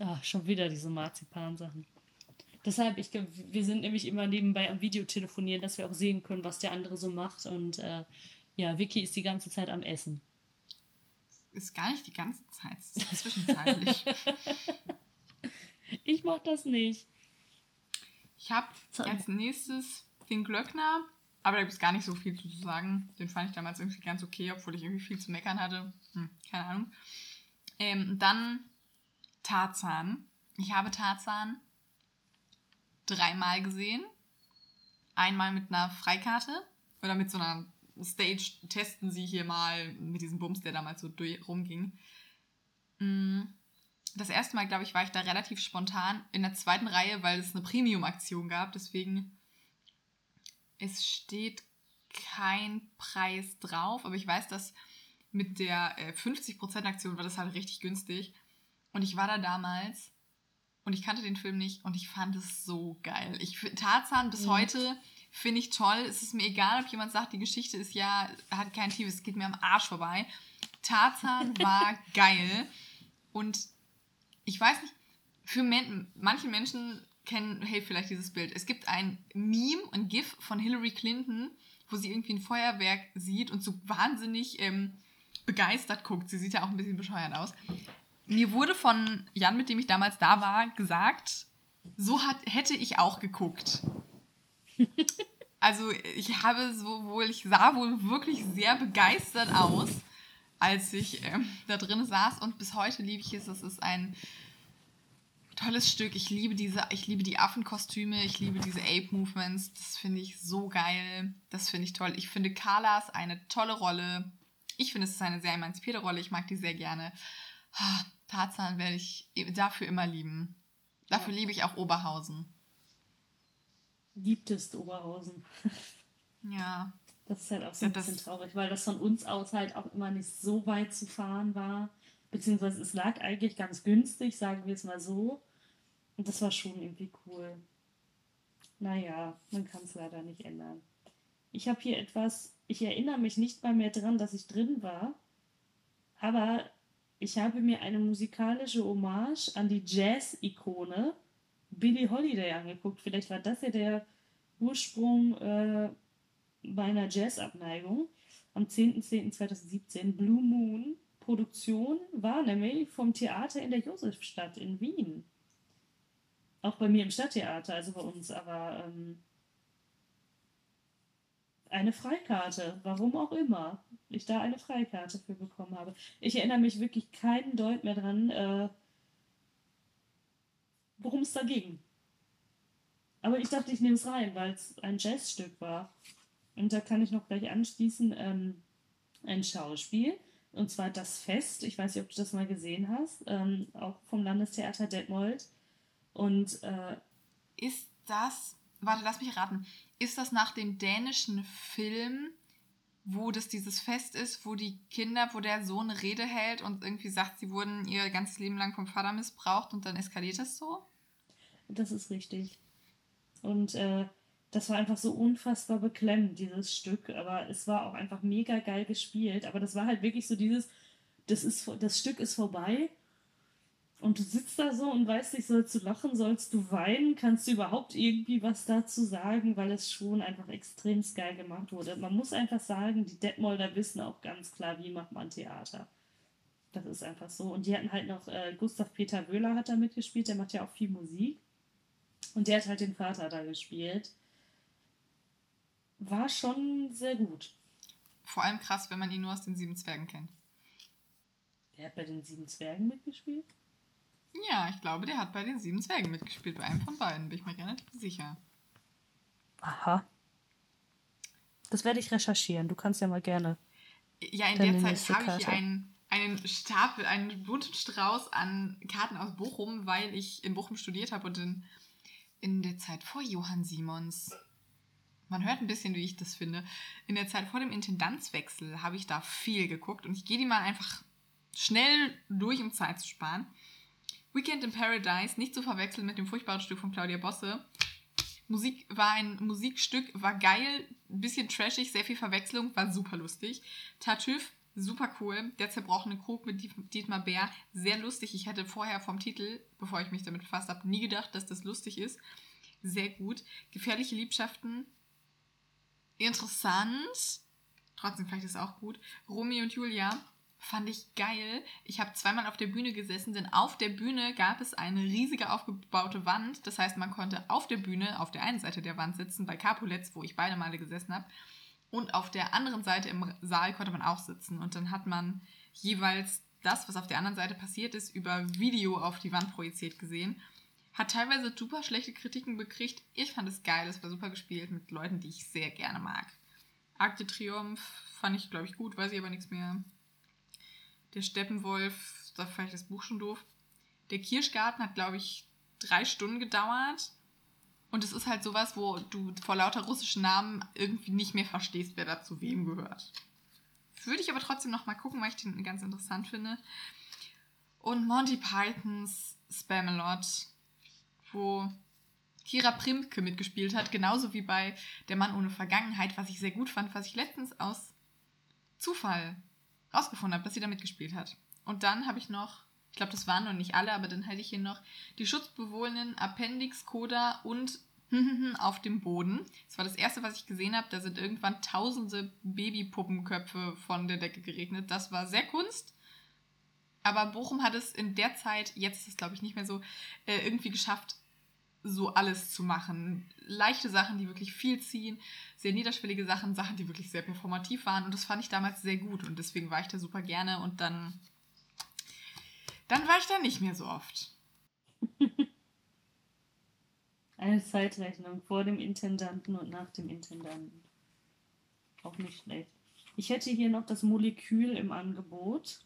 Ah, schon wieder diese Marzipan-Sachen. Deshalb, ich, wir sind nämlich immer nebenbei am Videotelefonieren, dass wir auch sehen können, was der andere so macht. Und äh, ja, Vicky ist die ganze Zeit am Essen. Ist gar nicht die ganze Zeit, ist zwischenzeitlich. ich mach das nicht. Ich habe als nächstes den Glöckner, aber da gibt es gar nicht so viel zu sagen. Den fand ich damals irgendwie ganz okay, obwohl ich irgendwie viel zu meckern hatte. Hm, keine Ahnung. Ähm, dann Tarzan. Ich habe Tarzan dreimal gesehen. Einmal mit einer Freikarte oder mit so einer Stage testen sie hier mal mit diesem Bums, der damals so rumging. Mm, das erste Mal, glaube ich, war ich da relativ spontan in der zweiten Reihe, weil es eine Premium-Aktion gab. Deswegen, es steht kein Preis drauf, aber ich weiß, dass mit der äh, 50% Aktion war das halt richtig günstig. Und ich war da damals und ich kannte den Film nicht und ich fand es so geil. Ich Tarzan bis mhm. heute finde ich toll. Es ist mir egal, ob jemand sagt, die Geschichte ist ja, hat kein Tief, es geht mir am Arsch vorbei. Tarzan war geil. Und ich weiß nicht, für Men manche Menschen kennen, hey, vielleicht dieses Bild. Es gibt ein Meme, ein GIF von Hillary Clinton, wo sie irgendwie ein Feuerwerk sieht und so wahnsinnig ähm, begeistert guckt. Sie sieht ja auch ein bisschen bescheuert aus. Mir wurde von Jan, mit dem ich damals da war, gesagt, so hat, hätte ich auch geguckt. Also ich habe sowohl, ich sah wohl wirklich sehr begeistert aus, als ich ähm, da drin saß und bis heute liebe ich es. Es ist ein tolles Stück. Ich liebe diese, ich liebe die Affenkostüme, ich liebe diese Ape-Movements. Das finde ich so geil. Das finde ich toll. Ich finde Carlas eine tolle Rolle. Ich finde, es ist eine sehr emanzipierte Rolle. Ich mag die sehr gerne. Tarzan werde ich dafür immer lieben. Dafür liebe ich auch Oberhausen. Liebtest Oberhausen. Ja. Das ist halt auch so ein ja, bisschen traurig, weil das von uns aus halt auch immer nicht so weit zu fahren war. Beziehungsweise es lag eigentlich ganz günstig, sagen wir es mal so. Und das war schon irgendwie cool. Naja, man kann es leider nicht ändern. Ich habe hier etwas, ich erinnere mich nicht mal mehr dran, dass ich drin war, aber ich habe mir eine musikalische Hommage an die Jazz-Ikone Billie Holiday angeguckt. Vielleicht war das ja der Ursprung äh, meiner Jazz-Abneigung. Am 10.10.2017 Blue Moon Produktion war nämlich vom Theater in der Josefstadt in Wien. Auch bei mir im Stadttheater, also bei uns, aber ähm, eine Freikarte, warum auch immer ich da eine Freikarte für bekommen habe. Ich erinnere mich wirklich keinen Deut mehr dran, äh, worum es da ging. Aber ich dachte, ich nehme es rein, weil es ein Jazzstück war. Und da kann ich noch gleich anschließen, ähm, ein Schauspiel. Und zwar das Fest. Ich weiß nicht, ob du das mal gesehen hast. Ähm, auch vom Landestheater Detmold. Und äh, ist das, warte, lass mich raten, ist das nach dem dänischen Film, wo das dieses Fest ist, wo die Kinder, wo der Sohn eine Rede hält und irgendwie sagt, sie wurden ihr ganzes Leben lang vom Vater missbraucht und dann eskaliert es so? Das ist richtig. Und äh, das war einfach so unfassbar beklemmend, dieses Stück. Aber es war auch einfach mega geil gespielt. Aber das war halt wirklich so dieses, das, ist, das Stück ist vorbei und du sitzt da so und weißt nicht, sollst du lachen, sollst du weinen, kannst du überhaupt irgendwie was dazu sagen, weil es schon einfach extrem geil gemacht wurde. Man muss einfach sagen, die Detmolder wissen auch ganz klar, wie macht man Theater. Das ist einfach so. Und die hatten halt noch, äh, Gustav Peter Wöhler hat da mitgespielt, der macht ja auch viel Musik. Und der hat halt den Vater da gespielt. War schon sehr gut. Vor allem krass, wenn man ihn nur aus den Sieben Zwergen kennt. Der hat bei den Sieben Zwergen mitgespielt? Ja, ich glaube, der hat bei den Sieben Zwergen mitgespielt. Bei einem von beiden, bin ich mir relativ sicher. Aha. Das werde ich recherchieren. Du kannst ja mal gerne. Ja, in der Zeit habe ich hier einen, einen Stapel, einen bunten Strauß an Karten aus Bochum, weil ich in Bochum studiert habe und in, in der Zeit vor Johann Simons. Man hört ein bisschen, wie ich das finde. In der Zeit vor dem Intendanzwechsel habe ich da viel geguckt und ich gehe die mal einfach schnell durch, um Zeit zu sparen. Weekend in Paradise, nicht zu verwechseln mit dem furchtbaren Stück von Claudia Bosse. Musik war ein Musikstück, war geil, ein bisschen trashig, sehr viel Verwechslung, war super lustig. Tartüff, super cool. Der zerbrochene Krug mit Dietmar Bär, sehr lustig. Ich hätte vorher vom Titel, bevor ich mich damit befasst habe, nie gedacht, dass das lustig ist. Sehr gut. Gefährliche Liebschaften, interessant. Trotzdem vielleicht ist es auch gut. Romy und Julia, Fand ich geil. Ich habe zweimal auf der Bühne gesessen, denn auf der Bühne gab es eine riesige aufgebaute Wand. Das heißt, man konnte auf der Bühne auf der einen Seite der Wand sitzen, bei Capulets, wo ich beide Male gesessen habe. Und auf der anderen Seite im Saal konnte man auch sitzen. Und dann hat man jeweils das, was auf der anderen Seite passiert ist, über Video auf die Wand projiziert gesehen. Hat teilweise super schlechte Kritiken bekriegt. Ich fand es geil, es war super gespielt mit Leuten, die ich sehr gerne mag. Akte Triumph fand ich, glaube ich, gut, weiß ich aber nichts mehr. Der Steppenwolf, da fand ich das Buch schon doof. Der Kirschgarten hat, glaube ich, drei Stunden gedauert. Und es ist halt sowas, wo du vor lauter russischen Namen irgendwie nicht mehr verstehst, wer da zu wem gehört. Würde ich aber trotzdem noch mal gucken, weil ich den ganz interessant finde. Und Monty Pythons Spamalot, wo Kira Primke mitgespielt hat, genauso wie bei Der Mann ohne Vergangenheit, was ich sehr gut fand, was ich letztens aus Zufall rausgefunden habe, dass sie da mitgespielt hat. Und dann habe ich noch, ich glaube, das waren noch nicht alle, aber dann hätte ich hier noch die schutzbewohnenden Appendix, Coda und auf dem Boden. Das war das erste, was ich gesehen habe. Da sind irgendwann tausende Babypuppenköpfe von der Decke geregnet. Das war sehr Kunst. Aber Bochum hat es in der Zeit, jetzt ist es glaube ich nicht mehr so, äh, irgendwie geschafft, so alles zu machen. Leichte Sachen, die wirklich viel ziehen, sehr niederschwellige Sachen, Sachen, die wirklich sehr performativ waren. Und das fand ich damals sehr gut. Und deswegen war ich da super gerne. Und dann, dann war ich da nicht mehr so oft. Eine Zeitrechnung vor dem Intendanten und nach dem Intendanten. Auch nicht schlecht. Ich hätte hier noch das Molekül im Angebot.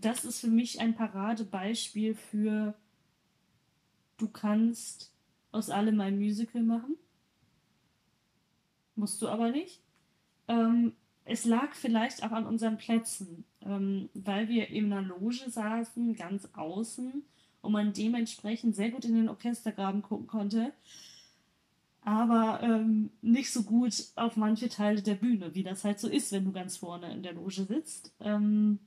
Das ist für mich ein Paradebeispiel für du kannst aus allem ein Musical machen. Musst du aber nicht. Ähm, es lag vielleicht auch an unseren Plätzen, ähm, weil wir in einer Loge saßen, ganz außen, und man dementsprechend sehr gut in den Orchestergraben gucken konnte, aber ähm, nicht so gut auf manche Teile der Bühne, wie das halt so ist, wenn du ganz vorne in der Loge sitzt. Ähm,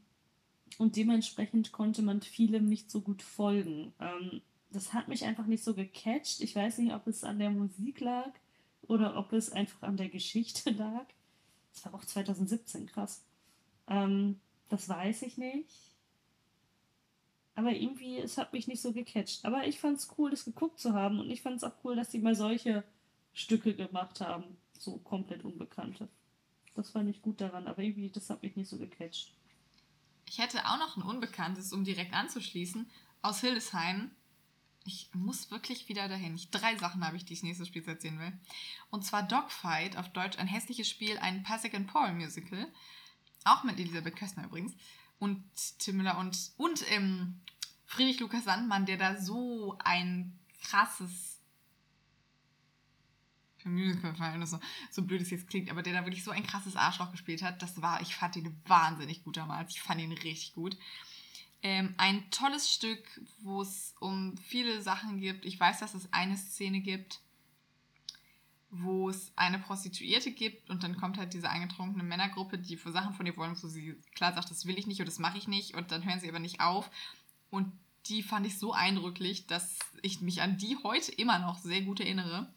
und dementsprechend konnte man vielem nicht so gut folgen. Das hat mich einfach nicht so gecatcht. Ich weiß nicht, ob es an der Musik lag oder ob es einfach an der Geschichte lag. Das war auch 2017, krass. Ähm, das weiß ich nicht. Aber irgendwie, es hat mich nicht so gecatcht. Aber ich fand es cool, das geguckt zu haben. Und ich fand es auch cool, dass sie mal solche Stücke gemacht haben. So komplett unbekannte. Das fand ich gut daran. Aber irgendwie, das hat mich nicht so gecatcht. Ich hätte auch noch ein Unbekanntes, um direkt anzuschließen. Aus Hildesheim ich muss wirklich wieder dahin. Ich, drei Sachen habe ich, die ich nächstes Spiel sehen will. Und zwar Dogfight, auf Deutsch ein hässliches Spiel, ein Pasek and Paul Musical. Auch mit Elisabeth Köstner übrigens. Und Tim Müller und, und ähm, Friedrich Lukas Sandmann, der da so ein krasses für Musical-Verhältnisse, so blöd es jetzt klingt, aber der da wirklich so ein krasses Arschloch gespielt hat, das war, ich fand ihn wahnsinnig gut damals. Ich fand ihn richtig gut. Ähm, ein tolles Stück, wo es um viele Sachen gibt. Ich weiß, dass es eine Szene gibt, wo es eine Prostituierte gibt und dann kommt halt diese angetrunkene Männergruppe, die für Sachen von ihr wollen, wo sie klar sagt, das will ich nicht und das mache ich nicht und dann hören sie aber nicht auf. Und die fand ich so eindrücklich, dass ich mich an die heute immer noch sehr gut erinnere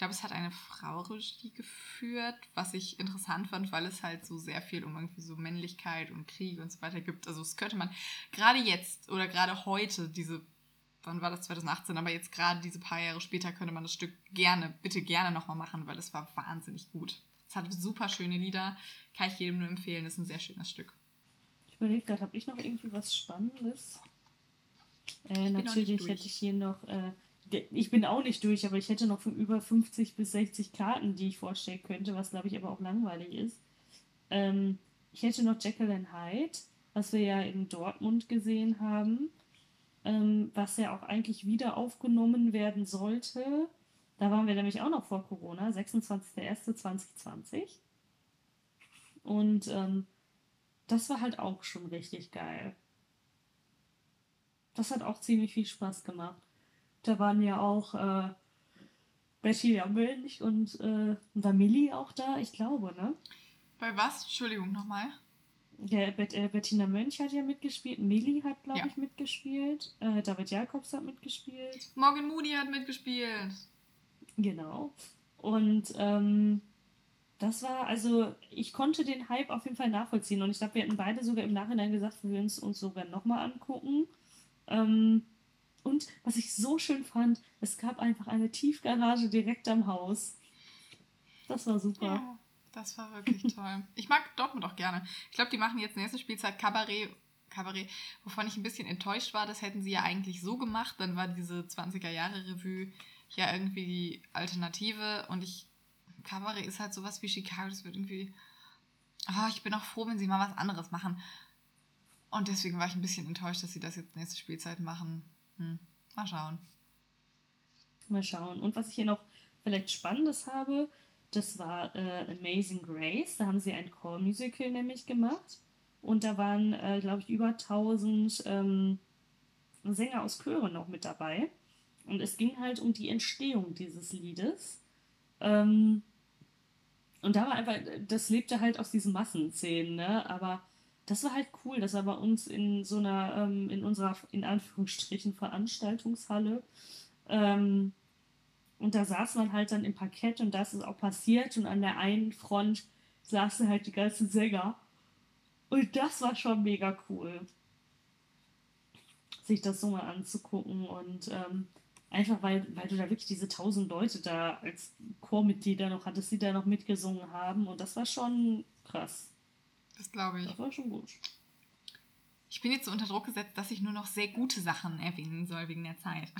glaube, es hat eine Frau Regie geführt, was ich interessant fand, weil es halt so sehr viel um irgendwie so Männlichkeit und Krieg und so weiter gibt. Also es könnte man gerade jetzt oder gerade heute diese, wann war das 2018, aber jetzt gerade diese paar Jahre später könnte man das Stück gerne, bitte gerne nochmal machen, weil es war wahnsinnig gut. Es hat super schöne Lieder, kann ich jedem nur empfehlen, es ist ein sehr schönes Stück. Ich überlege gerade, habe ich noch irgendwie was Spannendes? Äh, natürlich hätte ich hier noch äh, ich bin auch nicht durch, aber ich hätte noch über 50 bis 60 Karten, die ich vorstellen könnte, was glaube ich aber auch langweilig ist. Ähm, ich hätte noch and Hyde, was wir ja in Dortmund gesehen haben, ähm, was ja auch eigentlich wieder aufgenommen werden sollte. Da waren wir nämlich auch noch vor Corona, 26.01.2020. Und ähm, das war halt auch schon richtig geil. Das hat auch ziemlich viel Spaß gemacht. Da waren ja auch äh, Betty Mönch und äh, war Millie auch da, ich glaube, ne? Bei was? Entschuldigung, nochmal. Ja, Bet äh, Bettina Mönch hat ja mitgespielt, Millie hat, glaube ja. ich, mitgespielt, äh, David Jacobs hat mitgespielt. Morgan Moody hat mitgespielt. Genau. Und ähm, das war, also ich konnte den Hype auf jeden Fall nachvollziehen und ich glaube, wir hätten beide sogar im Nachhinein gesagt, wir würden es uns sogar nochmal angucken. Ähm, und was ich so schön fand, es gab einfach eine Tiefgarage direkt am Haus. Das war super. Ja, das war wirklich toll. Ich mag Dortmund auch gerne. Ich glaube, die machen jetzt nächste Spielzeit Kabarett. Kabarett, wovon ich ein bisschen enttäuscht war, das hätten sie ja eigentlich so gemacht. Dann war diese 20er-Jahre-Revue ja irgendwie die Alternative. Und ich, Kabarett ist halt sowas wie Chicago. Das wird irgendwie. Oh, ich bin auch froh, wenn sie mal was anderes machen. Und deswegen war ich ein bisschen enttäuscht, dass sie das jetzt nächste Spielzeit machen. Hm. Mal schauen. Mal schauen. Und was ich hier noch vielleicht Spannendes habe, das war äh, Amazing Grace. Da haben sie ein Chormusical nämlich gemacht. Und da waren, äh, glaube ich, über 1000 ähm, Sänger aus Chören noch mit dabei. Und es ging halt um die Entstehung dieses Liedes. Ähm, und da war einfach, das lebte halt aus diesen Massenszenen, ne? Aber das war halt cool, dass er bei uns in so einer, ähm, in unserer, in Anführungsstrichen, Veranstaltungshalle, ähm, und da saß man halt dann im Parkett und das ist auch passiert und an der einen Front saßen halt die ganzen Sänger. Und das war schon mega cool, sich das so mal anzugucken und ähm, einfach weil, weil du da wirklich diese tausend Leute da als Chormitglieder noch hattest, die da noch mitgesungen haben und das war schon krass. Das glaube ich. Das war schon gut. Ich bin jetzt so unter Druck gesetzt, dass ich nur noch sehr gute Sachen erwähnen soll wegen der Zeit.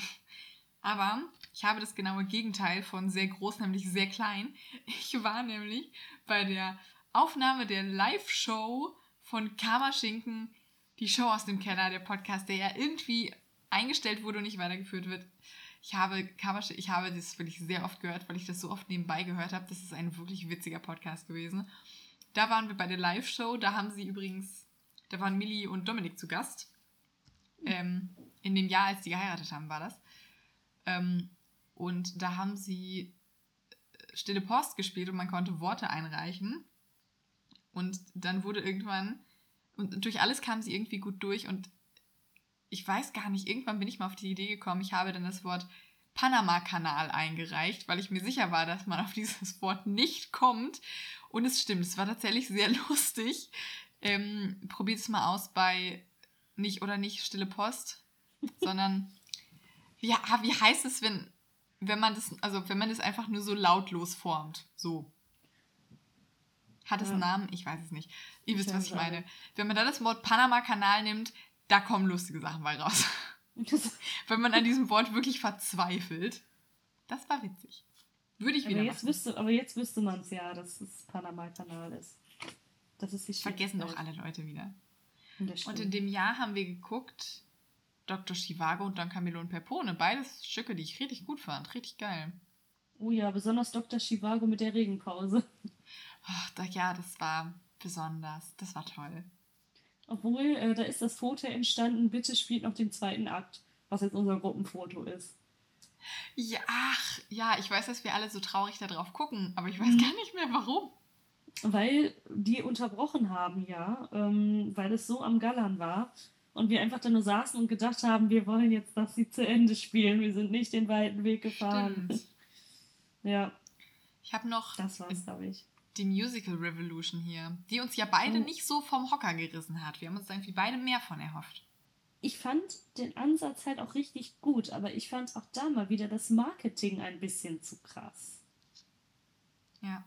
Aber ich habe das genaue Gegenteil von sehr groß, nämlich sehr klein. Ich war nämlich bei der Aufnahme der Live-Show von Karma Schinken, die Show aus dem Keller, der Podcast, der ja irgendwie eingestellt wurde und nicht weitergeführt wird. Ich habe Karma, ich habe das wirklich sehr oft gehört, weil ich das so oft nebenbei gehört habe. Das ist ein wirklich witziger Podcast gewesen. Da waren wir bei der Live-Show. Da haben sie übrigens, da waren Millie und Dominik zu Gast. Ähm, in dem Jahr, als die geheiratet haben, war das. Ähm, und da haben sie äh, Stille Post gespielt und man konnte Worte einreichen. Und dann wurde irgendwann, und durch alles kam sie irgendwie gut durch und ich weiß gar nicht, irgendwann bin ich mal auf die Idee gekommen, ich habe dann das Wort Panama-Kanal eingereicht, weil ich mir sicher war, dass man auf dieses Wort nicht kommt. Und es stimmt, es war tatsächlich sehr lustig. Ähm, Probiert es mal aus bei nicht oder nicht Stille Post, sondern ja, wie heißt es, wenn, wenn man das, also wenn man das einfach nur so lautlos formt? So. Hat es ja. einen Namen? Ich weiß es nicht. Ihr wisst, was ich meine. Wenn man da das Wort Panama-Kanal nimmt, da kommen lustige Sachen bei raus. Wenn man an diesem Wort wirklich verzweifelt. Das war witzig. Würde ich aber wieder jetzt machen. wüsste, Aber jetzt wüsste man es ja, dass es Panama-Kanal ist. Das ist die Vergessen doch alle Leute wieder. Das Und in dem Jahr haben wir geguckt Dr. Chivago und Don Camillo und Pepone. Beides Stücke, die ich richtig gut fand. Richtig geil. Oh ja, besonders Dr. Chivago mit der Regenpause. Ach, da, ja, das war besonders. Das war toll. Obwohl, äh, da ist das Foto entstanden, bitte spielt noch den zweiten Akt, was jetzt unser Gruppenfoto ist. Ja, ach, ja, ich weiß, dass wir alle so traurig da drauf gucken, aber ich weiß Mhm. gar nicht mehr warum. Weil die unterbrochen haben, ja, ähm, weil es so am Gallern war. Und wir einfach da nur saßen und gedacht haben, wir wollen jetzt, dass sie zu Ende spielen. Wir sind nicht den weiten Weg gefahren. Stimmt. Ja, Ich habe noch das war's, glaube ich. Die Musical Revolution hier, die uns ja beide Oh. nicht so vom Hocker gerissen hat. Wir haben uns irgendwie beide mehr von erhofft. Ich fand den Ansatz halt auch richtig gut, aber ich fand auch da mal wieder das Marketing ein bisschen zu krass. Ja.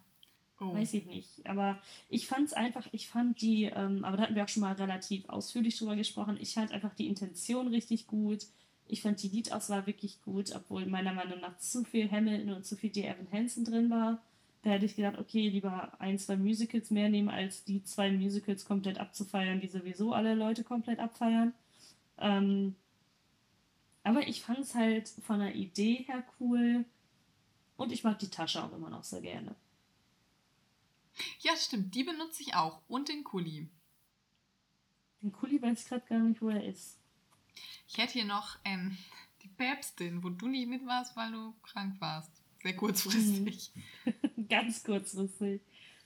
Oh. Weiß ich nicht. Aber ich fand es einfach, ich fand die, ähm, aber da hatten wir auch schon mal relativ ausführlich drüber gesprochen, ich fand einfach die Intention richtig gut. Ich fand die Liedauswahl wirklich gut, obwohl meiner Meinung nach zu viel Hamilton und zu viel D. Evan Hansen drin war. Da hätte ich gedacht, okay, lieber ein, zwei Musicals mehr nehmen, als die zwei Musicals komplett abzufeiern, die sowieso alle Leute komplett abfeiern. Ähm, aber ich fand es halt von der Idee her cool und ich mag die Tasche auch immer noch sehr gerne. Ja, stimmt. Die benutze ich auch. Und den Kuli. Den Kuli weiß ich gerade gar nicht, wo er ist. Ich hätte hier noch ähm, die Päpstin, wo du nicht mit warst, weil du krank warst. Sehr kurzfristig. Ganz kurzfristig.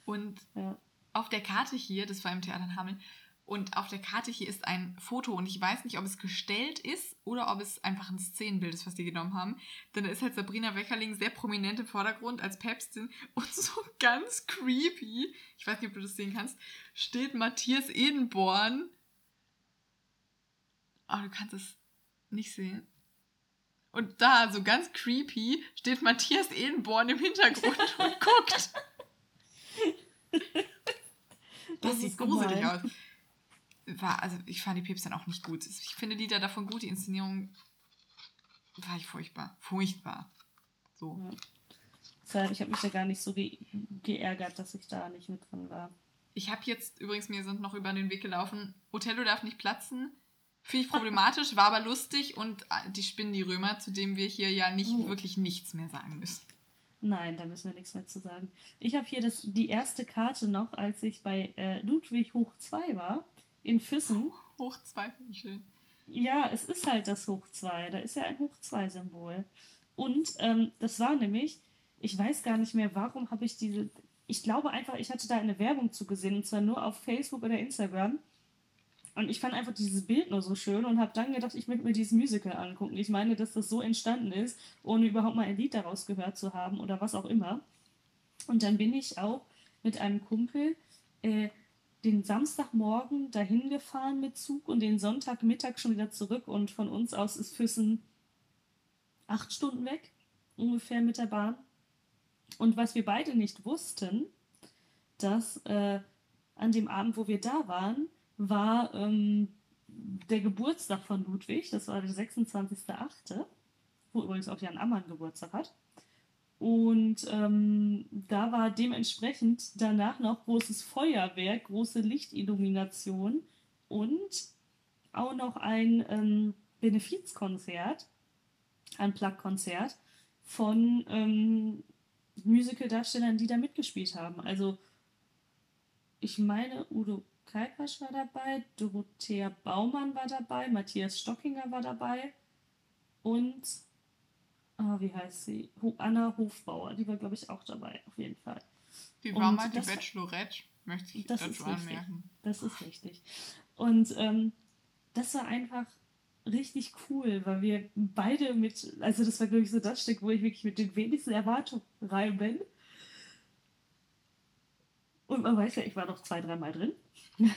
Und Ja. auf der Karte hier, das war im Theater in Hameln, und auf der Karte hier ist ein Foto und ich weiß nicht, ob es gestellt ist oder ob es einfach ein Szenenbild ist, was die genommen haben. Denn da ist halt Sabrina Weckerling sehr prominent im Vordergrund als Päpstin und so ganz creepy, ich weiß nicht, ob du das sehen kannst, steht Matthias Edenborn. Oh, du kannst es nicht sehen. Und da, so ganz creepy, steht Matthias Edenborn im Hintergrund und guckt. Das, Das sieht ist gruselig gemein. aus. War, also ich fand die Pips dann auch nicht gut. Ich finde die da davon gut, die Inszenierung war ich furchtbar. Furchtbar. So. Ja. Deshalb, ich habe mich da gar nicht so ge geärgert, dass ich da nicht mit drin war. Ich habe jetzt übrigens, mir sind noch über den Weg gelaufen, Othello darf nicht platzen. Finde ich problematisch, war aber lustig und äh, die spinnen die Römer, zu dem wir hier ja nicht Oh. wirklich nichts mehr sagen müssen. Nein, da müssen wir nichts mehr zu sagen. Ich habe hier das, die erste Karte noch, als ich bei äh, Ludwig hoch 2 war, in Füssen. Hoch zwei finde ich schön. Ja, es ist halt das Hoch 2. Da ist ja ein Hoch 2-Symbol. Und ähm, das war nämlich, ich weiß gar nicht mehr, warum habe ich diese. Ich glaube einfach, ich hatte da eine Werbung zugesehen, und zwar nur auf Facebook oder Instagram. Und ich fand einfach dieses Bild nur so schön und habe dann gedacht, ich möchte mir dieses Musical angucken. Ich meine, dass das so entstanden ist, ohne überhaupt mal ein Lied daraus gehört zu haben oder was auch immer. Und dann bin ich auch mit einem Kumpel äh, den Samstagmorgen dahin gefahren mit Zug und den Sonntagmittag schon wieder zurück. Und von uns aus ist Füssen acht Stunden weg, ungefähr mit der Bahn. Und was wir beide nicht wussten, dass äh, an dem Abend, wo wir da waren, war ähm, der Geburtstag von Ludwig, das war der 26.08., wo übrigens auch Jan Ammann Geburtstag hat. Und ähm, da war dementsprechend danach noch großes Feuerwerk, große Lichtillumination und auch noch ein ähm, Benefizkonzert, ein Plug-Konzert von ähm, Musical-Darstellern, die da mitgespielt haben. Also ich meine, Udo Kalpasch war dabei, Dorothea Baumann war dabei, Matthias Stockinger war dabei und, ah, wie heißt sie? Anna Hofbauer, die war, glaube ich, auch dabei, auf jeden Fall. Wie war Und mal die Bachelorette? Möchte ich Das dazu anmerken. Das ist richtig. Und ähm, das war einfach richtig cool, weil wir beide mit, also das war, glaube ich, so das Stück, wo ich wirklich mit den wenigsten Erwartungen rein bin. Und man weiß ja, ich war noch zwei, dreimal drin.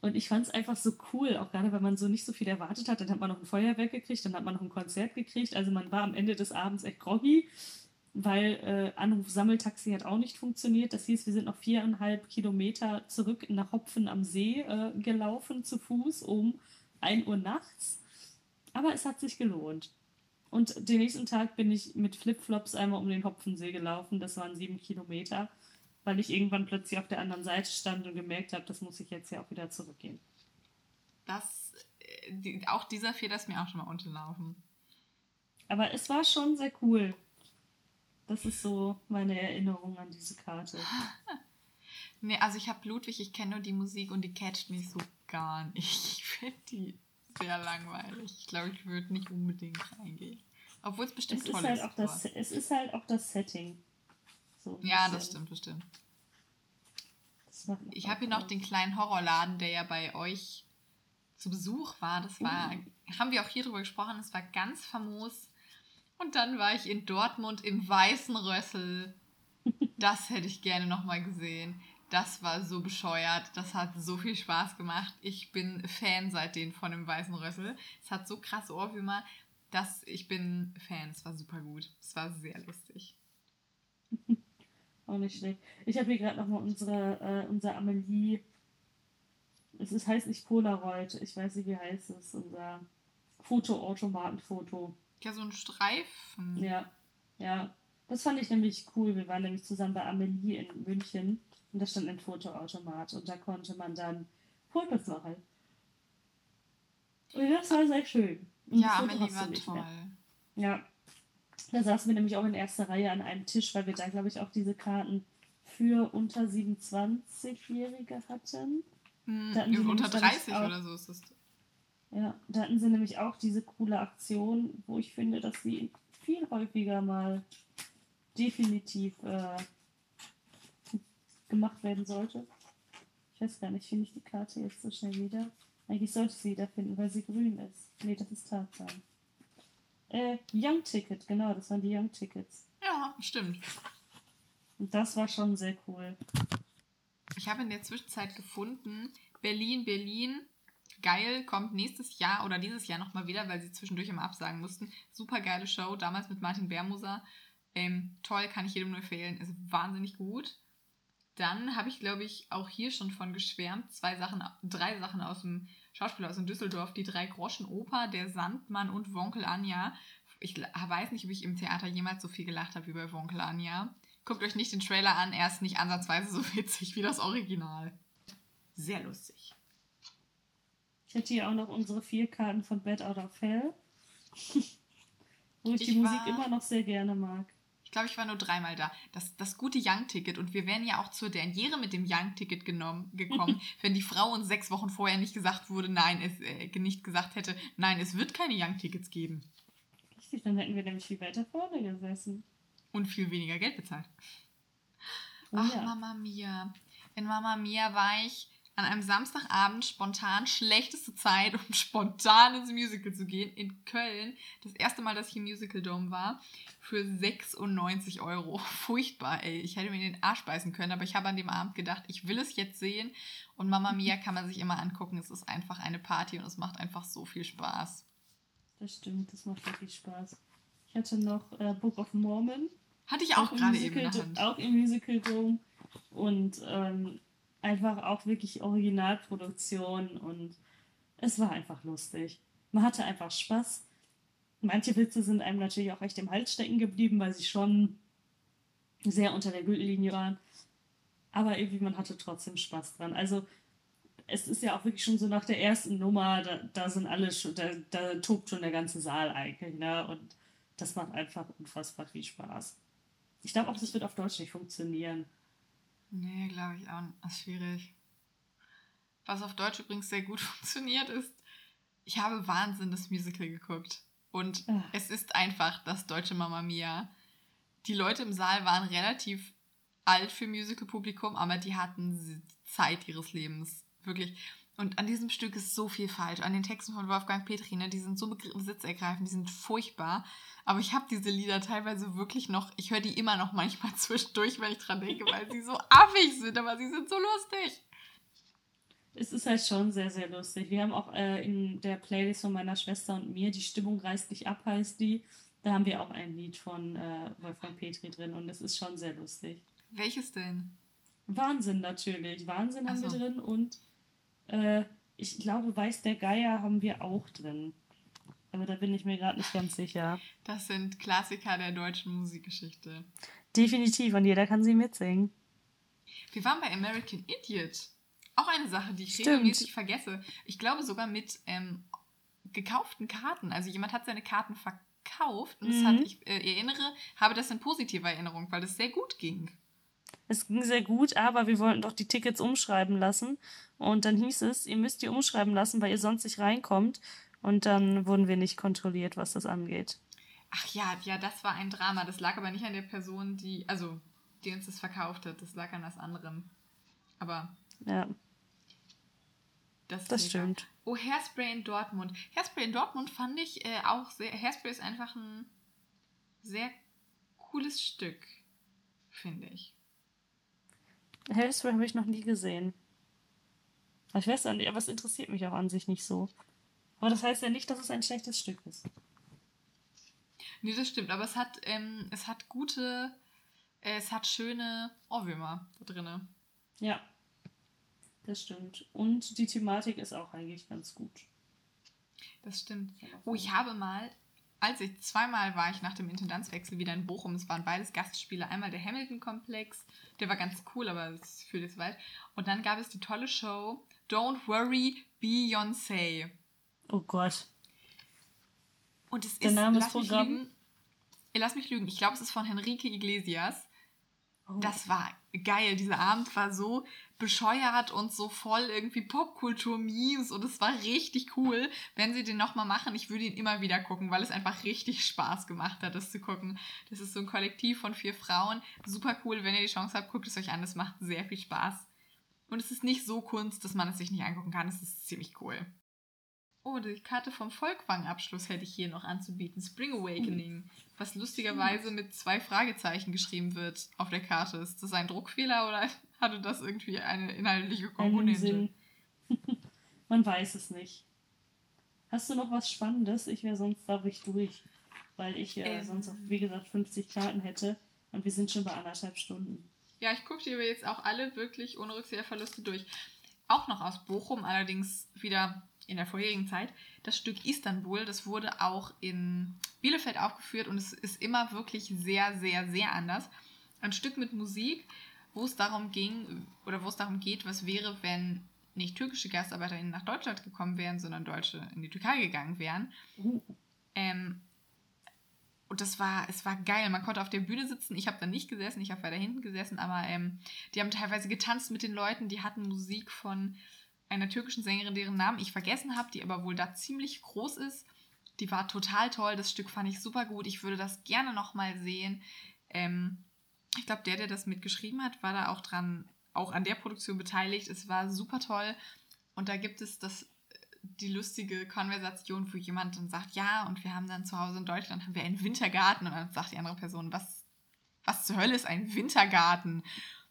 Und ich fand es einfach so cool, auch gerade weil man so nicht so viel erwartet hat. Dann hat man noch ein Feuerwerk gekriegt, dann hat man noch ein Konzert gekriegt. Also man war am Ende des Abends echt groggy, weil äh, Anruf Sammeltaxi hat auch nicht funktioniert. Das hieß, wir sind noch viereinhalb Kilometer zurück nach Hopfen am See äh, gelaufen zu Fuß um 1 Uhr nachts. Aber es hat sich gelohnt. Und den nächsten Tag bin ich mit Flipflops einmal um den Hopfensee gelaufen. Das waren sieben Kilometer, weil ich irgendwann plötzlich auf der anderen Seite stand und gemerkt habe, das muss ich jetzt ja auch wieder zurückgehen. Das, äh, die, auch dieser Fehler ist mir auch schon mal unterlaufen. Aber es war schon sehr cool. Das ist so meine Erinnerung an diese Karte. nee, also ich habe Ludwig, ich kenne nur die Musik und die catcht mich so gar nicht. Ich finde die sehr langweilig. Ich glaube, ich würde nicht unbedingt reingehen. Obwohl es bestimmt es toll ist. Halt auch das, es ist halt auch das Setting. So ja, das stimmt, das stimmt. Das ich habe hier noch den kleinen Horrorladen, der ja bei euch zu Besuch war. Das war, uh. haben wir auch hier drüber gesprochen, es war ganz famos. Und dann war ich in Dortmund im Weißen Rössel. Das hätte ich gerne nochmal gesehen. Das war so bescheuert. Das hat so viel Spaß gemacht. Ich bin Fan seitdem von dem Weißen Rössel. Es hat so krasse Ohrwürmer, dass ich bin Fan. Es war super gut. Es war sehr lustig. Auch nicht schlecht. Ich habe hier gerade nochmal unsere, äh, unser Amelie. Es ist, heißt nicht Polaroid. Ich weiß nicht, wie heißt es. Unser Fotoautomatenfoto. Ja, so ein Streifen. Ja, ja. Das fand ich nämlich cool. Wir waren nämlich zusammen bei Amelie in München und da stand ein Fotoautomat und da konnte man dann Fotos machen. Und das war sehr schön. Und ja, Amelie war toll. Mehr. Ja. Da saßen wir nämlich auch in erster Reihe an einem Tisch, weil wir da, glaube ich, auch diese Karten für unter 27-Jährige hatten. Hm, unter 30 auch, oder so ist das. Ja, da hatten sie nämlich auch diese coole Aktion, wo ich finde, dass sie viel häufiger mal definitiv äh, gemacht werden sollte. Ich weiß gar nicht, finde ich die Karte jetzt so schnell wieder? Eigentlich sollte ich sie wieder finden, weil sie grün ist. Nee, das ist Tarzan. Äh, Young Ticket, genau, das waren die Young Tickets. Ja, stimmt. Und das war schon sehr cool. Ich habe in der Zwischenzeit gefunden, Berlin, Berlin, geil, kommt nächstes Jahr oder dieses Jahr nochmal wieder, weil sie zwischendurch immer absagen mussten. Super geile Show, damals mit Martin Bermuser. Ähm, toll, kann ich jedem nur empfehlen, ist wahnsinnig gut. Dann habe ich, glaube ich, auch hier schon von geschwärmt. Zwei Sachen, drei Sachen aus dem Schauspieler aus Düsseldorf. Die drei Groschen Oper, der Sandmann und Wonkel Anja. Ich weiß nicht, ob ich im Theater jemals so viel gelacht habe wie bei Wonkel Anja. Guckt euch nicht den Trailer an, er ist nicht ansatzweise so witzig wie das Original. Sehr lustig. Ich hätte hier auch noch unsere vier Karten von Bad Out of Hell. Wo ich, ich die Musik immer noch sehr gerne mag. Ich glaube, ich war nur dreimal da. Das, das gute Young-Ticket. Und wir wären ja auch zur Derniere mit dem Young-Ticket gekommen, wenn die Frau uns sechs Wochen vorher nicht gesagt wurde, nein, es äh, nicht gesagt hätte, nein, es wird keine Young-Tickets geben. Richtig, dann hätten wir nämlich viel weiter vorne gesessen. Und viel weniger Geld bezahlt. Oh, Ach, ja. Mama Mia. In Mama Mia war ich an einem Samstagabend spontan schlechteste Zeit, um spontan ins Musical zu gehen, in Köln. Das erste Mal, dass ich im Musical Dome war, für 96 Euro. Furchtbar, ey. Ich hätte mir den Arsch beißen können, aber ich habe an dem Abend gedacht, ich will es jetzt sehen. Und Mama Mia kann man sich immer angucken. Es ist einfach eine Party und es macht einfach so viel Spaß. Das stimmt, das macht wirklich Spaß. Ich hatte noch äh, Book of Mormon. Hatte ich auch, auch gerade eben in der Hand. Auch im Musical Dome. Und ähm, einfach auch wirklich Originalproduktion und es war einfach lustig. Man hatte einfach Spaß. Manche Witze sind einem natürlich auch echt im Hals stecken geblieben, weil sie schon sehr unter der Gürtellinie waren. Aber irgendwie, man hatte trotzdem Spaß dran. Also, es ist ja auch wirklich schon so nach der ersten Nummer, da, da sind alle schon, da, da tobt schon der ganze Saal eigentlich, ne? Und das macht einfach unfassbar viel Spaß. Ich glaube auch, das wird auf Deutsch nicht funktionieren. Nee, glaube ich auch. Das ist schwierig. Was auf Deutsch übrigens sehr gut funktioniert ist, ich habe Wahnsinn das Musical geguckt. Und Ach. es ist einfach das deutsche Mama Mia. Die Leute im Saal waren relativ alt für Musical-Publikum, aber die hatten Zeit ihres Lebens. Wirklich. Und an diesem Stück ist so viel falsch. An den Texten von Wolfgang Petri, ne, die sind so besitzergreifend, die sind furchtbar. Aber ich habe diese Lieder teilweise wirklich noch, ich höre die immer noch manchmal zwischendurch, wenn ich dran denke, weil sie so affig sind, aber sie sind so lustig. Es ist halt schon sehr, sehr lustig. Wir haben auch äh, in der Playlist von meiner Schwester und mir, Die Stimmung reißt dich ab, heißt die. Da haben wir auch ein Lied von äh, Wolfgang Petri drin und es ist schon sehr lustig. Welches denn? Wahnsinn natürlich. Wahnsinn haben so. wir drin und äh, ich glaube, Weiß der Geier haben wir auch drin. Aber da bin ich mir gerade nicht ganz sicher. Das sind Klassiker der deutschen Musikgeschichte. Definitiv, und jeder kann sie mitsingen. Wir waren bei American Idiot. Auch eine Sache, die ich Stimmt. regelmäßig vergesse. Ich glaube sogar mit ähm, gekauften Karten. Also jemand hat seine Karten verkauft und das Mhm. hat, ich äh, erinnere, habe das in positiver Erinnerung, weil das sehr gut ging. Es ging sehr gut, aber wir wollten doch die Tickets umschreiben lassen. Und dann hieß es, ihr müsst die umschreiben lassen, weil ihr sonst nicht reinkommt. Und dann wurden wir nicht kontrolliert, was das angeht. Ach ja, ja, das war ein Drama. Das lag aber nicht an der Person, die, also, die uns das verkauft hat. Das lag an was anderem. Aber Ja, das ist das stimmt. Oh, Hairspray in Dortmund. Hairspray in Dortmund fand ich äh, auch sehr. Hairspray ist einfach ein sehr cooles Stück, finde ich. Hairspray habe ich noch nie gesehen. Aber Ich weiß auch nicht, aber es interessiert mich auch an sich nicht so. Aber das heißt ja nicht, dass es ein schlechtes Stück ist. Nee, das stimmt, aber es hat, ähm, es hat gute, äh, es hat schöne Ohrwürmer da drinne. Ja, das stimmt. Und die Thematik ist auch eigentlich ganz gut. Das stimmt. Oh, ich habe mal, als ich zweimal war ich nach dem Intendanzwechsel wieder in Bochum. Es waren beides Gastspiele. Einmal der Hamilton-Komplex, der war ganz cool, aber das führt jetzt weit. Und dann gab es die tolle Show Don't Worry, Beyoncé. Oh Gott. Und es Der ist, Name ist lass mich Programm? lügen, äh, lass mich lügen, ich glaube, es ist von Henrique Iglesias. Oh. Das war geil. Dieser Abend war so bescheuert und so voll irgendwie Popkultur-Memes und es war richtig cool. Wenn sie den nochmal machen, ich würde ihn immer wieder gucken, weil es einfach richtig Spaß gemacht hat, das zu gucken. Das ist so ein Kollektiv von vier Frauen. Super cool, wenn ihr die Chance habt, guckt es euch an. Es macht sehr viel Spaß. Und es ist nicht so Kunst, dass man es sich nicht angucken kann. Es ist ziemlich cool. Oh, die Karte vom Volkwang-Abschluss hätte ich hier noch anzubieten. Spring Awakening. Was lustigerweise mit zwei Fragezeichen geschrieben wird auf der Karte. Ist das ein Druckfehler oder hatte das irgendwie eine inhaltliche Komponente? Man weiß es nicht. Hast du noch was Spannendes? Ich wäre sonst, glaube ich, durch. Weil ich äh, Ähm. sonst, auch, wie gesagt, 50 Karten hätte. Und wir sind schon bei anderthalb Stunden. Ja, ich gucke dir jetzt auch alle wirklich ohne Rückseherverluste durch. Auch noch aus Bochum, allerdings wieder in der vorherigen Zeit. Das Stück Istanbul, das wurde auch in Bielefeld aufgeführt und es ist immer wirklich sehr, sehr, sehr anders. Ein Stück mit Musik, wo es darum ging oder wo es darum geht, was wäre, wenn nicht türkische GastarbeiterInnen nach Deutschland gekommen wären, sondern Deutsche in die Türkei gegangen wären. Uh, Ähm, und das war, es war geil. Man konnte auf der Bühne sitzen. Ich habe da nicht gesessen, ich habe weiter hinten gesessen, aber ähm, die haben teilweise getanzt mit den Leuten. Die hatten Musik von einer türkischen Sängerin, deren Namen ich vergessen habe, die aber wohl da ziemlich groß ist. Die war total toll. Das Stück fand ich super gut. Ich würde das gerne nochmal sehen. Ähm, ich glaube, der, der das mitgeschrieben hat, war da auch dran, auch an der Produktion beteiligt. Es war super toll. Und da gibt es das die lustige Konversation, wo jemand dann sagt, ja, und wir haben dann zu Hause in Deutschland haben wir einen Wintergarten und dann sagt die andere Person, was, was zur Hölle ist ein Wintergarten?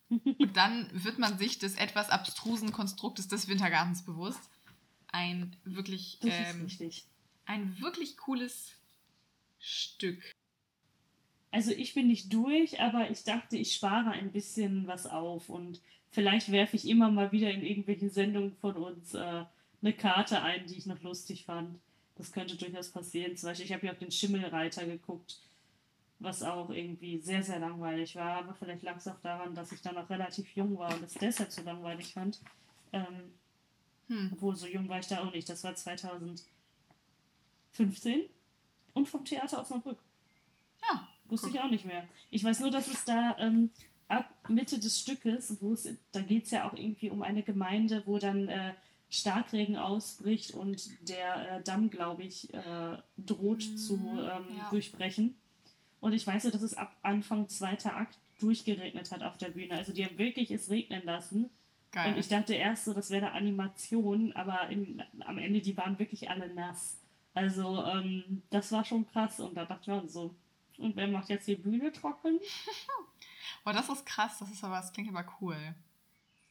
Und dann wird man sich des etwas abstrusen Konstruktes des Wintergartens bewusst. Ein wirklich, ähm, ein wirklich cooles Stück. Also ich bin nicht durch, aber ich dachte, ich spare ein bisschen was auf und vielleicht werfe ich immer mal wieder in irgendwelchen Sendungen von uns äh, eine Karte ein, die ich noch lustig fand. Das könnte durchaus passieren. Zum Beispiel, ich habe ja auf den Schimmelreiter geguckt, was auch irgendwie sehr, sehr langweilig war. Aber vielleicht lag es auch daran, dass ich da noch relativ jung war und es deshalb so langweilig fand. Ähm, Hm. obwohl, so jung war ich da auch nicht. Das war 2015 und vom Theater Osnabrück. Wusste ich auch nicht mehr. Ich weiß nur, dass es da ähm, ab Mitte des Stückes, wo es, da geht es ja auch irgendwie um eine Gemeinde, wo dann äh, Starkregen ausbricht und der äh, Damm, glaube ich, äh, droht Mhm, zu ähm, ja. durchbrechen. Und ich weiß ja, dass es ab Anfang zweiter Akt durchgeregnet hat auf der Bühne. Also die haben wirklich es regnen lassen. geil. Und ich dachte erst so, das wäre eine Animation, aber im, am Ende, die waren wirklich alle nass. Also ähm, das war schon krass. Und da dachte ich mir so, und wer macht jetzt die Bühne trocken? oh, das ist krass, das ist aber, das klingt aber cool.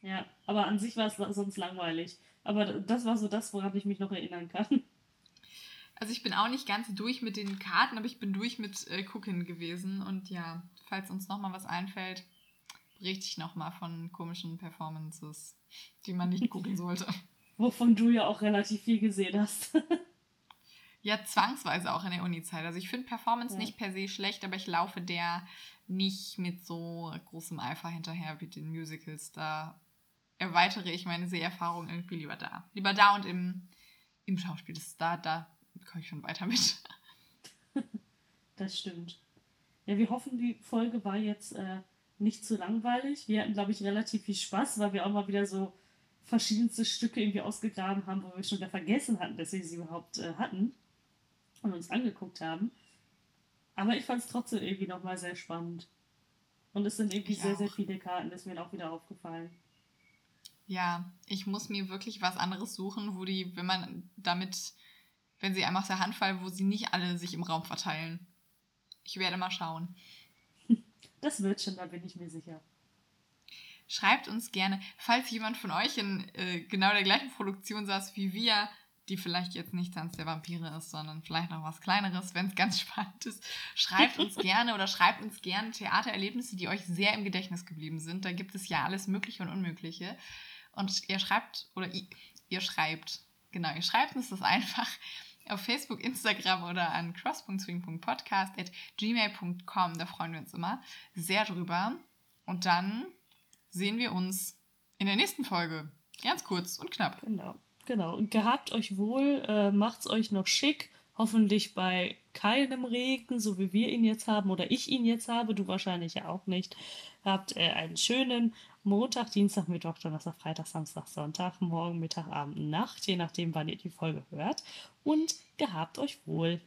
Ja, aber an sich war es sonst langweilig. Aber das war so das, woran ich mich noch erinnern kann. Also ich bin auch nicht ganz durch mit den Karten, aber ich bin durch mit äh, Gucken gewesen. Und ja, falls uns nochmal was einfällt, berichte ich nochmal von komischen Performances, die man nicht gucken sollte. Wovon du ja auch relativ viel gesehen hast. Ja, zwangsweise auch in der Uni-Zeit. Also ich finde Performance Ja. nicht per se schlecht, aber ich laufe der nicht mit so großem Eifer hinterher wie den Musicals. Da erweitere ich meine Seherfahrung irgendwie lieber da. Lieber da und im, im Schauspiel. Das ist da, da komme ich schon weiter mit. Das stimmt. Ja, wir hoffen, die Folge war jetzt äh, nicht zu langweilig. Wir hatten, glaube ich, relativ viel Spaß, weil wir auch mal wieder so verschiedenste Stücke irgendwie ausgegraben haben, wo wir schon wieder vergessen hatten, dass wir sie überhaupt äh, hatten und uns angeguckt haben. Aber ich fand es trotzdem irgendwie nochmal sehr spannend. Und es sind irgendwie Ich sehr, auch. sehr viele Karten, das ist mir auch wieder aufgefallen. Ja, ich muss mir wirklich was anderes suchen, wo die, wenn man damit, wenn sie einmal aus der Hand fallen, wo sie nicht alle sich im Raum verteilen. Ich werde mal schauen. Das wird schon, da bin ich mir sicher. Schreibt uns gerne, falls jemand von euch in äh, genau der gleichen Produktion saß wie wir, die vielleicht jetzt nicht Tanz der Vampire ist, sondern vielleicht noch was Kleineres, wenn es ganz spannend ist. Schreibt uns gerne oder schreibt uns gerne Theatererlebnisse, die euch sehr im Gedächtnis geblieben sind. Da gibt es ja alles Mögliche und Unmögliche. Und ihr schreibt, oder ihr, ihr schreibt, genau, ihr schreibt uns das einfach auf Facebook, Instagram oder an cross.swing.podcast at gmail.com. Da freuen wir uns immer sehr drüber. Und dann sehen wir uns in der nächsten Folge. Ganz kurz und knapp. Genau, genau. Gehabt euch wohl, äh, macht's euch noch schick. Hoffentlich bei keinem Regen, so wie wir ihn jetzt haben oder ich ihn jetzt habe, du wahrscheinlich ja auch nicht. Habt äh, einen schönen Montag, Dienstag, Mittwoch, Donnerstag, Freitag, Samstag, Sonntag, Morgen, Mittag, Abend, Nacht, je nachdem, wann ihr die Folge hört. Und gehabt euch wohl.